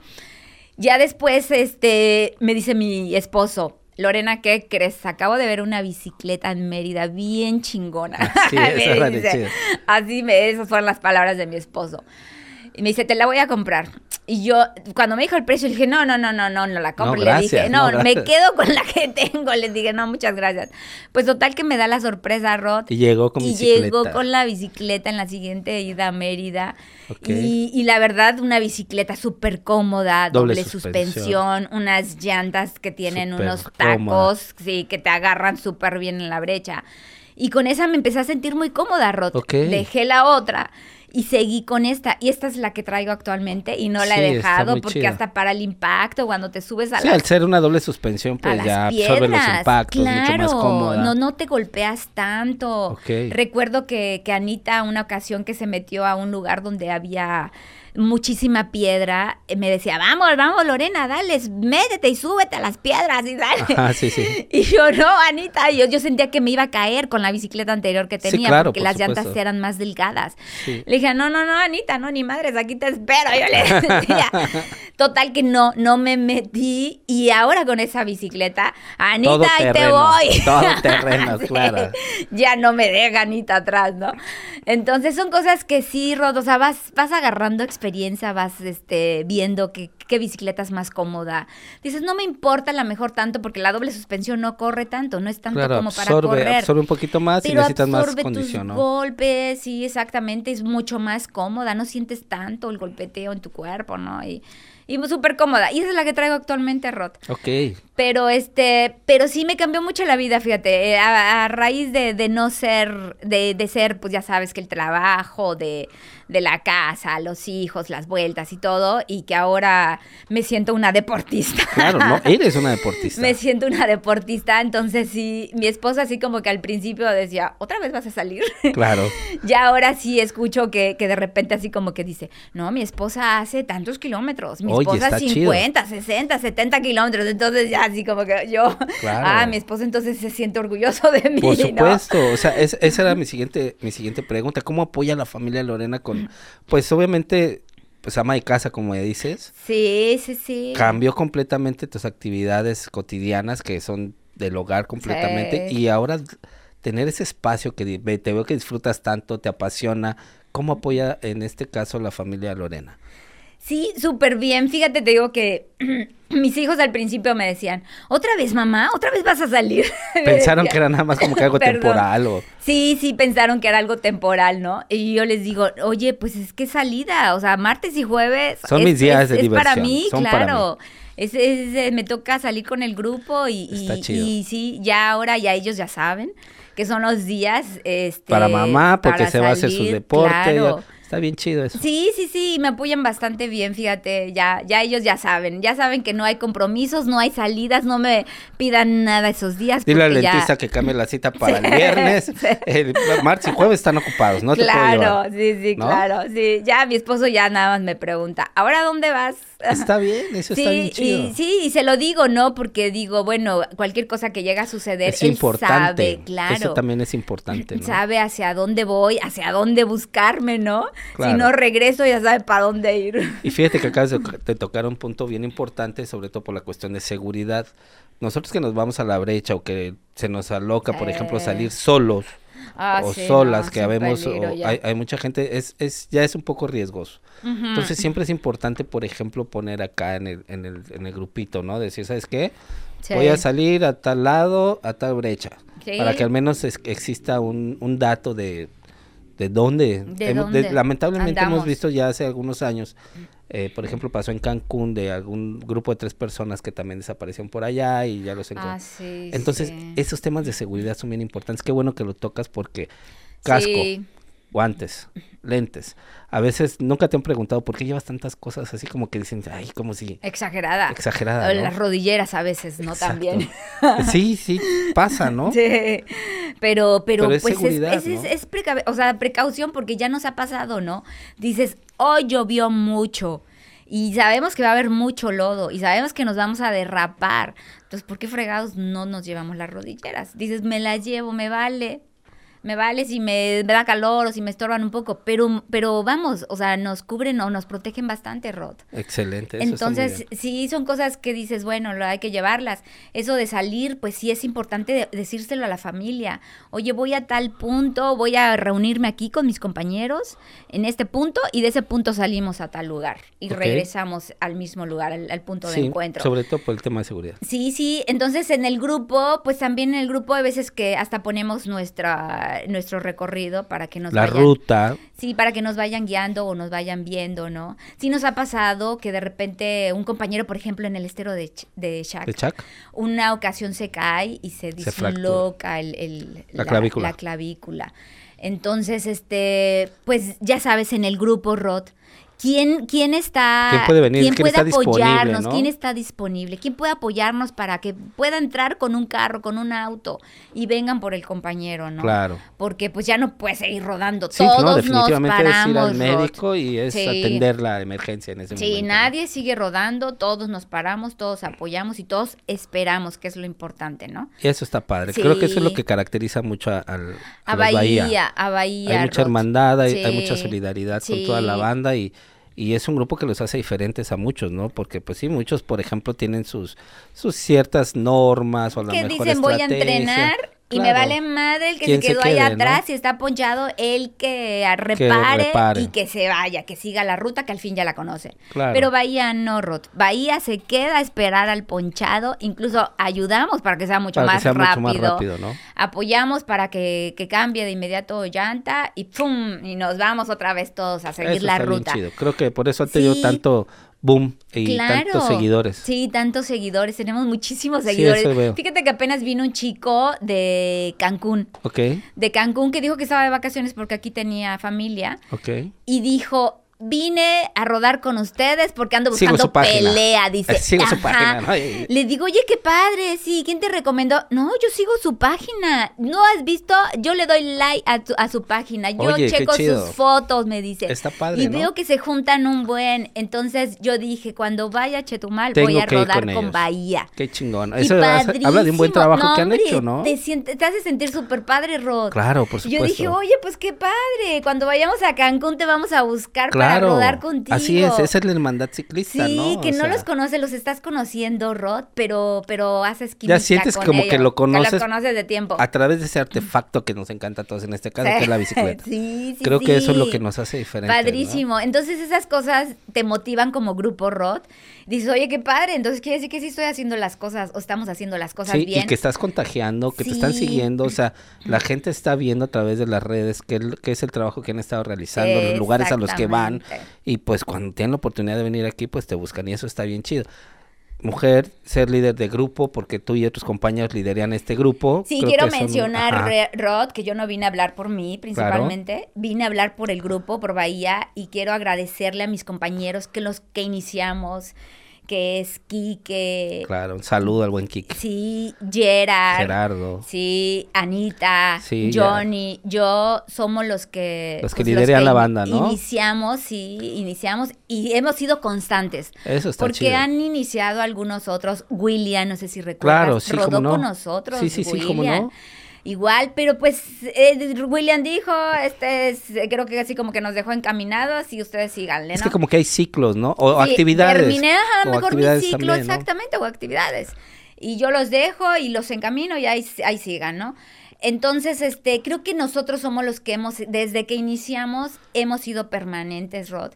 Ya después, este, me dice mi esposo, Lorena, ¿qué crees? Acabo de ver una bicicleta en Mérida bien chingona. Sí, [laughs] me dice, así me, esas fueron las palabras de mi esposo. Y me dice, te la voy a comprar. Y yo, cuando me dijo el precio, le dije, no, no, no, no, no, no la compro. le dije, no, me quedo con la que [laughs] tengo. Le dije, no, muchas gracias. Pues total que me da la sorpresa, Rod. Y llegó con y llegó con la bicicleta en la siguiente ida a Mérida. Y, y, la verdad, una bicicleta súper cómoda, doble, suspensión. unas llantas que tienen unos tacos, sí, que te agarran súper bien en la brecha. Y con esa me empecé a sentir muy cómoda, Rod. Ok. Dejé la otra y seguí con esta. Y esta es la que traigo actualmente y no la Sí, he dejado porque hasta para el impacto, cuando te subes a Sí, las al ser una doble suspensión, pues ya absorbe los impactos, mucho más claro, cómoda. No, no te golpeas tanto. Ok. Recuerdo que, que Anita, una ocasión que se metió a un lugar donde había muchísima piedra, eh, me decía, vamos, vamos, Lorena, dale, métete y súbete a las piedras y dale. Ajá, sí, sí. [laughs] Y yo, no, Anita, yo, yo sentía que me iba a caer con la bicicleta anterior que Sí, tenía, claro, porque por las llantas eran más delgadas. Sí. Le dije, no, no, no, Anita, no, ni madres, aquí te espero. Yo le decía, [laughs] total que no, no me metí. Y ahora con esa bicicleta, Anita, Todo ahí te voy. todo [laughs] terreno, Sí, claro. Ya no me deja Anita atrás, ¿no? Entonces son cosas que sí, Rod, o sea, vas, vas agarrando experiencia, vas este, viendo qué, qué bicicleta es más cómoda. Dices, no me importa la mejor tanto porque la doble suspensión no corre tanto, no es tanto Claro, como para absorbe, correr. absorbe un poquito más y Pero necesitas más condición, tus ¿no? golpes, sí, exactamente, es mucho más cómoda, no sientes tanto el golpeteo en tu cuerpo, ¿no? Y, y súper cómoda. Y esa es la que traigo actualmente, Rod. Ok, Pero este, pero sí me cambió mucho la vida, fíjate, eh, a, a raíz de, de no ser, de, de ser, pues ya sabes que el trabajo, de, de la casa, los hijos, las vueltas y todo, y que ahora me siento una deportista. claro, no, [laughs] eres una deportista. Me siento una deportista, entonces sí, mi esposa así como que al principio decía, ¿otra vez vas a salir? [laughs] Claro, ya ahora sí escucho que, que de repente así como que dice, no, mi esposa hace tantos kilómetros, mi Oye, esposa está chido. 50, 60, 70 kilómetros, entonces ya así como que yo, Claro. ah, mi esposo entonces se siente orgulloso de mí, por ¿no? supuesto. O sea, es- esa era mi siguiente, mi siguiente pregunta. ¿Cómo apoya la familia Lorena con, pues obviamente, pues ama de casa, como ya dices? Sí, sí, sí. Cambió completamente tus actividades cotidianas que son del hogar completamente Sí. y ahora tener ese espacio que te veo que disfrutas tanto, te apasiona. ¿Cómo apoya en este caso la familia Lorena? Sí, súper bien. Fíjate, te digo que [clears throat] mis hijos al principio me decían, ¿otra vez, mamá? ¿Otra vez vas a salir? [laughs] Pensaron que era nada más como que algo [laughs] temporal o... Sí, sí, pensaron que era algo temporal, ¿no? Y yo les digo, oye, pues es que salida, o sea, martes y jueves. Son es- mis días es- de es para diversión, mí, son para claro. Es, es, eh, me toca salir con el grupo y, y- Está chido. y sí, ya ahora ya ellos ya saben que son los días este, Para mamá, porque para se va a hacer su salir, deporte. claro. ya- Está bien chido eso. Sí, sí, sí, me apoyan bastante bien, fíjate, ya, ya ellos ya saben, ya saben que no hay compromisos, no hay salidas, no me pidan nada esos días. Dile al ya- dentista que cambie la cita [laughs] para Sí, el viernes. sí. El martes y jueves están ocupados, no te puedo claro, llevar. sí, sí, ¿no? claro, sí. Ya mi esposo ya nada más me pregunta, ¿ahora dónde vas? Está bien, eso está bien chido. y, sí, y se lo digo, ¿no? Porque digo, bueno, cualquier cosa que llegue a suceder, es él importante. sabe, claro. Eso también es importante, [clears throat] ¿no? Sabe hacia dónde voy, hacia dónde buscarme, ¿no? Claro. Si no regreso, ya sabe para dónde ir. [laughs] Y fíjate que acabas de, de tocar un punto bien importante, sobre todo por la cuestión de seguridad. Nosotros que nos vamos a la brecha o que se nos aloca, por ejemplo, salir solos Ah, o sí, solas, no, que habemos, peligro o ya. hay, hay mucha gente, es, es, ya es un poco riesgoso. Entonces siempre es importante, por ejemplo, poner acá en el, en el, en el grupito, ¿no? Decir, ¿sabes qué? Sí. Voy a salir a tal lado, a tal brecha. Sí. Para que al menos es- exista un, un dato de, de dónde. ¿De Hemos- dónde lamentablemente andamos? hemos visto ya hace algunos años, eh, por ejemplo, pasó en Cancún de algún grupo de tres personas que también desaparecieron por allá y ya los encontraron. Ah, sí, Entonces, sí. esos temas de seguridad son bien importantes. Qué bueno que lo tocas porque casco, Sí. guantes, lentes. A veces nunca te han preguntado por qué llevas tantas cosas así como que dicen, ay, como si Exagerada. exagerada. O ¿no? Las rodilleras a veces, ¿no? Exacto. También. [laughs] Sí, sí, pasa, ¿no? Sí, pero, pero, Pero es pues es, es, es- ¿no? es preca- o sea, precaución porque ya nos ha pasado, ¿no? Dices, hoy llovió mucho y sabemos que va a haber mucho lodo y sabemos que nos vamos a derrapar. Entonces, ¿por qué fregados no nos llevamos las rodilleras? Dices, me las llevo, me vale. Me vale si me, me da calor o si me estorban un poco, pero, pero vamos, o sea, nos cubren o nos protegen bastante, Rod. Excelente. Eso Entonces, sí, son cosas que dices, bueno, lo hay que llevarlas. Eso de salir, pues sí es importante de- decírselo a la familia. Oye, voy a tal punto, voy a reunirme aquí con mis compañeros en este punto y de ese punto salimos a tal lugar y regresamos al mismo lugar, al, al punto de encuentro. sobre todo por el tema de seguridad. Sí, sí, entonces en el grupo, pues también en el grupo hay veces que hasta ponemos nuestra nuestra nuestro recorrido para que nos La vayan ruta. Sí, para que nos vayan guiando o nos vayan viendo, ¿no? Sí nos ha pasado que de repente un compañero, por ejemplo, en el estero de, Ch- de Chac, ¿De una ocasión se cae y se disloca el, La clavícula. la clavícula. Entonces, este, pues ya sabes, en el grupo ROT, ¿quién, quién está, ¿Quién puede venir? ¿Quién puede apoyarnos? no? ¿Quién está disponible? ¿Quién puede apoyarnos para que pueda entrar con un carro, con un auto y vengan por el compañero, ¿no? Claro. Porque pues ya no puede seguir rodando. Sí, Todos no, nos definitivamente es ir paramos, al médico y es Sí. atender la emergencia en ese Sí, momento. ¿no? nadie sigue rodando, todos nos paramos, todos apoyamos y todos esperamos, que es lo importante, ¿no? Y eso está padre. Creo que eso es lo Sí. que caracteriza mucho a, a A Bahía, a Bahía. Hay mucha Rod. hermandad, hay, hay Sí, mucha solidaridad con sí. toda la banda y, y es un grupo que los hace diferentes a muchos, ¿no? Porque pues sí, muchos, por ejemplo, tienen sus, sus ciertas normas o a que mejor dicen voy a estrategia". entrenar y me vale madre el que se se quedó ahí quede, ¿no? atrás y está ponchado, el que repare, repare. y que se vaya, que siga la ruta que al fin ya la conoce. Claro. Pero Bahía no, Rod. Bahía se queda a esperar al ponchado, incluso ayudamos para que sea mucho, Para que más, mucho rápido. más rápido, ¿no? Apoyamos para que, que cambie de inmediato llanta y ¡pum! Y nos vamos otra vez todos a seguir Eso la está bien ruta. chido. Creo que por eso ha tenido Sí. tanto boom y tantos seguidores. Sí, tantos seguidores. Tenemos muchísimos Sí, seguidores. eso veo. Fíjate que apenas vino un chico de Cancún. Ok, De Cancún que dijo que estaba de vacaciones porque aquí tenía familia. ok. Y dijo, vine a rodar con ustedes porque ando buscando pelea, dice. [laughs] Sigo su página, ¿no? Le digo, oye, qué padre, sí, ¿quién te recomendó? No, yo sigo su página. ¿No has visto? Yo le doy like a, tu- a su página. Yo Oye, checo sus fotos, me dice. Está padre, Y ¿no? veo que se juntan un buen. Entonces yo dije, cuando vaya a Chetumal, Tengo voy a rodar con. Bahía. Qué chingón. Eso habla de un buen trabajo que han hombre, hecho, ¿no? Te, siente- te hace sentir súper padre, Rod. Claro, por Y Yo dije, supuesto. oye, pues qué padre. Cuando vayamos a Cancún te vamos a buscar para Claro, rodar contigo. así es, esa es la hermandad ciclista, Sí, ¿no? que O no sea, los conoces, los estás conociendo, Rod, pero, pero haces química sientes con como que lo conoces Que lo conoces de tiempo. A través de ese artefacto que nos encanta a todos en este caso, Sí. que es la [laughs] bicicleta. Sí, sí, Creo que eso es lo sí. que nos hace diferentes. ¿no? Padrísimo. Entonces esas cosas te motivan como grupo Rod. Dices, oye, qué padre. Entonces quiere decir que sí estoy haciendo las cosas o estamos haciendo las cosas Sí, bien. y que estás contagiando, que te están siguiendo, o sea, la gente está viendo a través de las redes qué qué es el trabajo que han estado realizando, los lugares a los que van, y pues cuando tienen la oportunidad de venir aquí, pues te buscan, y eso está bien chido. Mujer, ser líder de grupo, porque tú y otros compañeros lideran este grupo. Sí, creo quiero mencionar, Rod, que yo no vine a hablar por mí principalmente, vine a hablar por el grupo, por Bahía, y quiero agradecerle a mis compañeros que los que iniciamos, que es Quique, Claro, un saludo al buen Kike. sí, Gerard, Gerardo. sí, Anita, Sí, ya. Johnny, yo somos los que... Los que pues, lideran la banda, ¿no? Iniciamos, sí, iniciamos y hemos sido constantes. Eso está Porque chido. han iniciado algunos otros, William, no sé si recuerdas, Claro, sí, rodó cómo no. con nosotros. Sí, sí, sí, cómo William. no. Igual, pero pues eh, William dijo, este es, creo que así como que nos dejó encaminados y ustedes síganle, ¿no? Es que como que hay ciclos, ¿no? O Sí, actividades. Terminé, ajá, o mejor mi ciclo, también, ¿no? exactamente, o actividades. Y yo los dejo y los encamino y ahí, ahí sigan, ¿no? Entonces, este, creo que nosotros somos los que hemos, desde que iniciamos, hemos sido permanentes, Rod.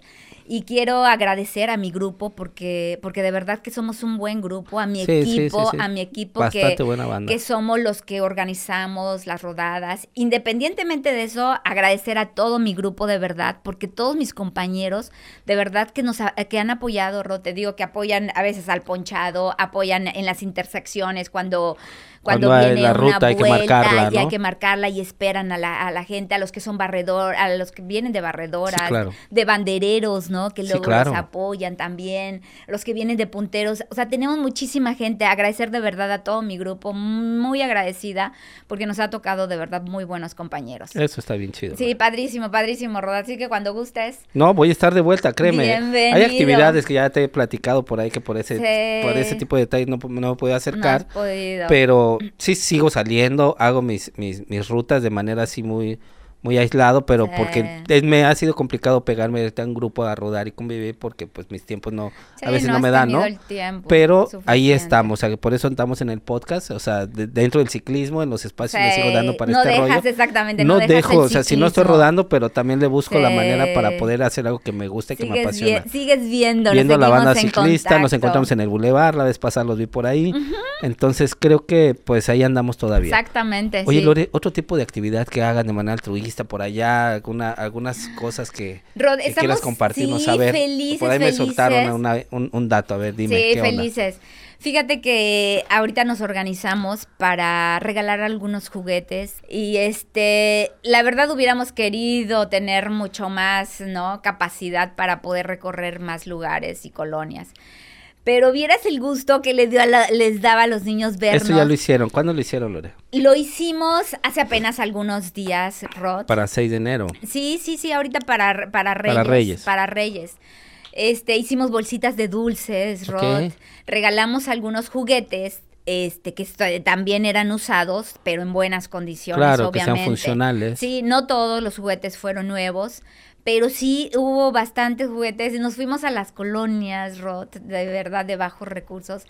Y quiero agradecer a mi grupo porque, porque de verdad que somos un buen grupo, a mi Sí, sí, sí, equipo, sí. a mi equipo Bastante que, buena banda. que somos los que organizamos las rodadas. Independientemente de eso, agradecer a todo mi grupo de verdad, porque todos mis compañeros de verdad que nos que han apoyado, Ro, te digo que apoyan a veces al ponchado, apoyan en las intersecciones cuando cuando, Cuando hay viene la una ruta hay que vuelta marcarla, y hay ¿no? que marcarla y esperan a la, a la gente, a los que son barredor, a los que vienen de barredoras, Sí, claro. de bandereros, ¿no? Que Sí, luego claro. los apoyan también, los que vienen de punteros, o sea, tenemos muchísima gente, agradecer de verdad a todo mi grupo, muy agradecida, porque nos ha tocado de verdad muy buenos compañeros. Eso está bien chido. Sí, padrísimo, padrísimo, Roda, así que cuando gustes. No, voy a estar de vuelta, créeme. Bienvenido. Hay actividades que ya te he platicado por ahí que por ese, Sí. por ese tipo de detalles no, no me puedo No acercar. has podido. Pero sí sigo saliendo, hago mis, mis, mis rutas de manera así muy, muy aislado, pero Sí. porque es- me ha sido complicado pegarme a un grupo a rodar y convivir porque pues mis tiempos no, Sí, a veces no, me dan, ¿no? el Pero ahí estamos, o sea, por eso estamos en el podcast, o sea, de- dentro del ciclismo, en los espacios le sigo Sí, dando para no este dejas rollo. exactamente, no no dejas dejo, el o sea, si no estoy rodando, pero también le busco la manera para Sí. poder hacer algo que me guste, que me apasiona. vi- sigues viendo, Viendo la banda ciclista, nos encontramos en el bulevar, la vez pasada los vi por ahí. Entonces creo que pues ahí andamos todavía. Exactamente, Oye, sí. Lore, otro tipo de actividad que hagan de manera altruista por allá, alguna, algunas cosas que, Rod, que estamos, quieras compartirnos, sí, a ver. felices, por ahí me soltaron una- un, un dato, a ver, dime. sí, ¿qué onda? felices. Fíjate que ahorita nos organizamos para regalar algunos juguetes y este, la verdad hubiéramos querido tener mucho más, ¿no? Capacidad para poder recorrer más lugares y colonias. Pero vieras el gusto que les, dio a la- les daba a los niños vernos. Esto ya lo hicieron. ¿Cuándo lo hicieron, Lore? Lo hicimos hace apenas algunos días, Rod. Para 6 de enero. Sí, sí, sí, ahorita para, para Reyes. Para Reyes. Para Reyes. Este, hicimos bolsitas de dulces, Rod. Regalamos algunos juguetes, este, que esto- también eran usados, pero en buenas condiciones, Claro, que sean obviamente. funcionales. Sí, no todos los juguetes fueron nuevos, pero sí hubo bastantes juguetes. y Nos fuimos a las colonias, Rod, de verdad, de bajos recursos.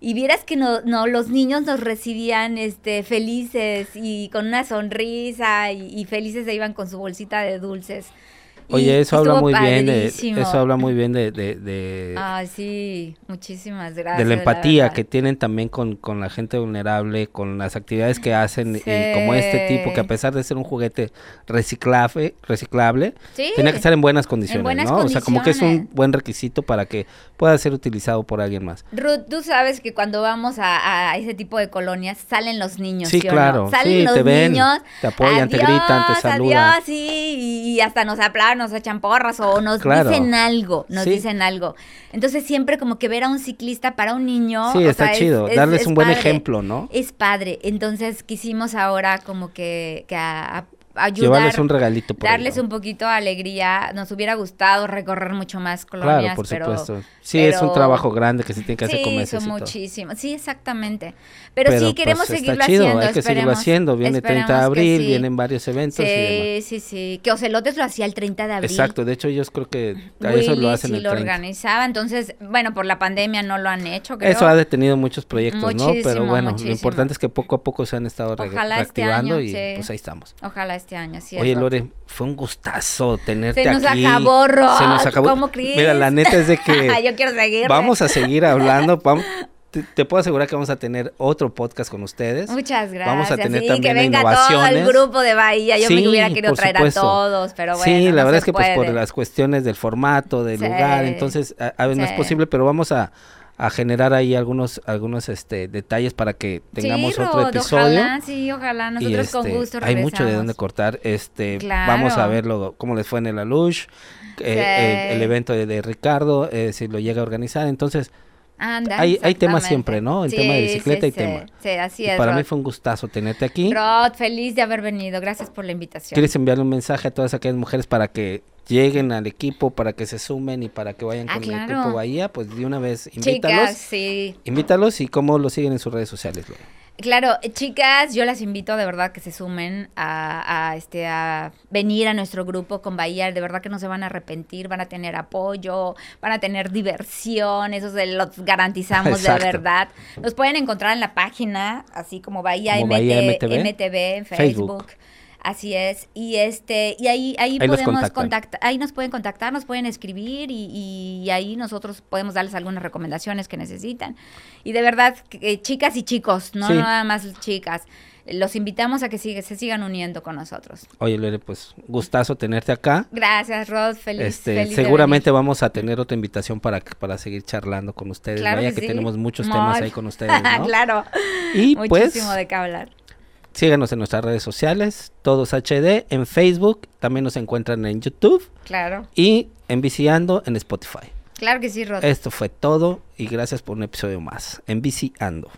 Y vieras que no, no, los niños nos recibían este, felices y con una sonrisa y, y felices se iban con su bolsita de dulces. Oye, eso habla muy bien de, eso habla muy bien de, de, Ay, sí, muchísimas gracias. de la empatía que tienen también con, con la gente vulnerable, con las actividades que hacen y como este tipo que a pesar de ser un juguete reciclable, reciclable, Sí. tiene que estar en buenas condiciones, buenas ¿no? O sea, como que es un buen requisito para que pueda ser utilizado por alguien más. Ruth, tú sabes que cuando vamos a, a ese tipo de colonias salen los niños. Sí, ¿sí o claro. no? Salen los te ven, niños. te apoyan, te gritan, te "Adiós, saludan". Adiós, sí, y hasta nos aplauden, nos echan porras o nos Claro. dicen algo, nos Sí. dicen algo. Entonces siempre como que ver a un ciclista para un niño. Sí, o está sea, chido, es- darles es un buen padre. ejemplo, ¿no? Es padre. Entonces quisimos ahora como que, que a- a- ayudar. Llevarles un regalito por ahí, Darles ¿no? un poquito de alegría. Nos hubiera gustado recorrer mucho más Claro, colonias. por pero- supuesto. Sí, es un pero- trabajo grande que se tiene que hacer sí, con meses todo. muchísimos. Sí, exactamente. Pero, Pero, sí, queremos pues, seguirlo chido, haciendo. hay que seguirlo haciendo. Viene 30 de abril, sí. vienen varios eventos y demás. Sí, sí, sí. Que Ocelotes lo hacía el 30 de abril. Exacto, de hecho ellos creo que a eso lo hacen sí el lo 30. organizaba. Entonces, bueno, por la pandemia no lo han hecho, creo. Eso ha detenido muchos proyectos, ¿no? Pero Muchísimo, bueno, muchísimo. lo importante es que poco a poco se han estado Ojalá este reactivando año, y sí. pues ahí estamos. Ojalá este año, sí. Oye. Lore, fue un gustazo tenerte Se nos aquí. acabó, Rod. Se nos acabó. ¿Cómo crees? Mira, la neta es de que [laughs] Yo quiero seguir. vamos a seguir hablando. te, te puedo asegurar que vamos a tener otro podcast con ustedes. Muchas gracias. Vamos a tener sí, también que venga todo innovaciones. el grupo de Bahía. Yo Sí, me hubiera querido traer supuesto. a todos, pero bueno. sí, la no verdad es que pues por las cuestiones del formato, del Sí. lugar, entonces a, a no es posible, pero vamos a, a generar ahí algunos algunos este detalles para que tengamos sí, otro episodio. Ojalá, sí, ojalá. Nosotros con este, gusto hay mucho de regresamos. dónde cortar. Este, Claro. vamos a verlo cómo les fue en el Alush, eh, el evento de, de Ricardo, eh, si lo llega a organizar. Entonces, Anda, Hay- hay tema siempre, ¿no? El tema de bicicleta sí, y sí. tema. Sí, así y es. para mí Rod. fue un gustazo tenerte aquí. Rod, feliz de haber venido. Gracias por la invitación. ¿Quieres enviarle un mensaje a todas aquellas mujeres para que lleguen al equipo, para que se sumen y para que vayan Ah, con el claro. equipo Bahía? Pues de una vez, invítalos. Chicas, sí. Invítalos y cómo lo siguen en sus redes sociales. Lore? Claro, eh, chicas, yo las invito de verdad que se sumen a, a, este a venir a nuestro grupo con Bahía, de verdad que no se van a arrepentir, van a tener apoyo, van a tener diversión, eso se los garantizamos de verdad. Nos pueden encontrar en la página, así como Bahía, Como MT, Bahía MTV. MTV en Facebook. Facebook. Así es, y este, y ahí, ahí, podemos contactar, ahí nos pueden contactar, nos pueden escribir y, y ahí nosotros podemos darles algunas recomendaciones que necesitan. Y de verdad, eh, chicas y chicos, no Sí. nada más chicas, los invitamos a que sigue- se sigan uniendo con nosotros. Oye, Lore, pues gustazo tenerte acá. Gracias, Rod, feliz. Este, feliz seguramente vamos a tener otra invitación para, para seguir charlando con ustedes. Claro Vaya que que, sí. tenemos muchos temas ahí con ustedes, [laughs] ¿no? claro, Y pues muchísimo de qué hablar. Síganos en nuestras redes sociales, todos HD, en Facebook, también nos encuentran en YouTube Claro, y en Viciando en Spotify. claro que sí, Rod. Esto fue todo y gracias por un episodio más en Viciando.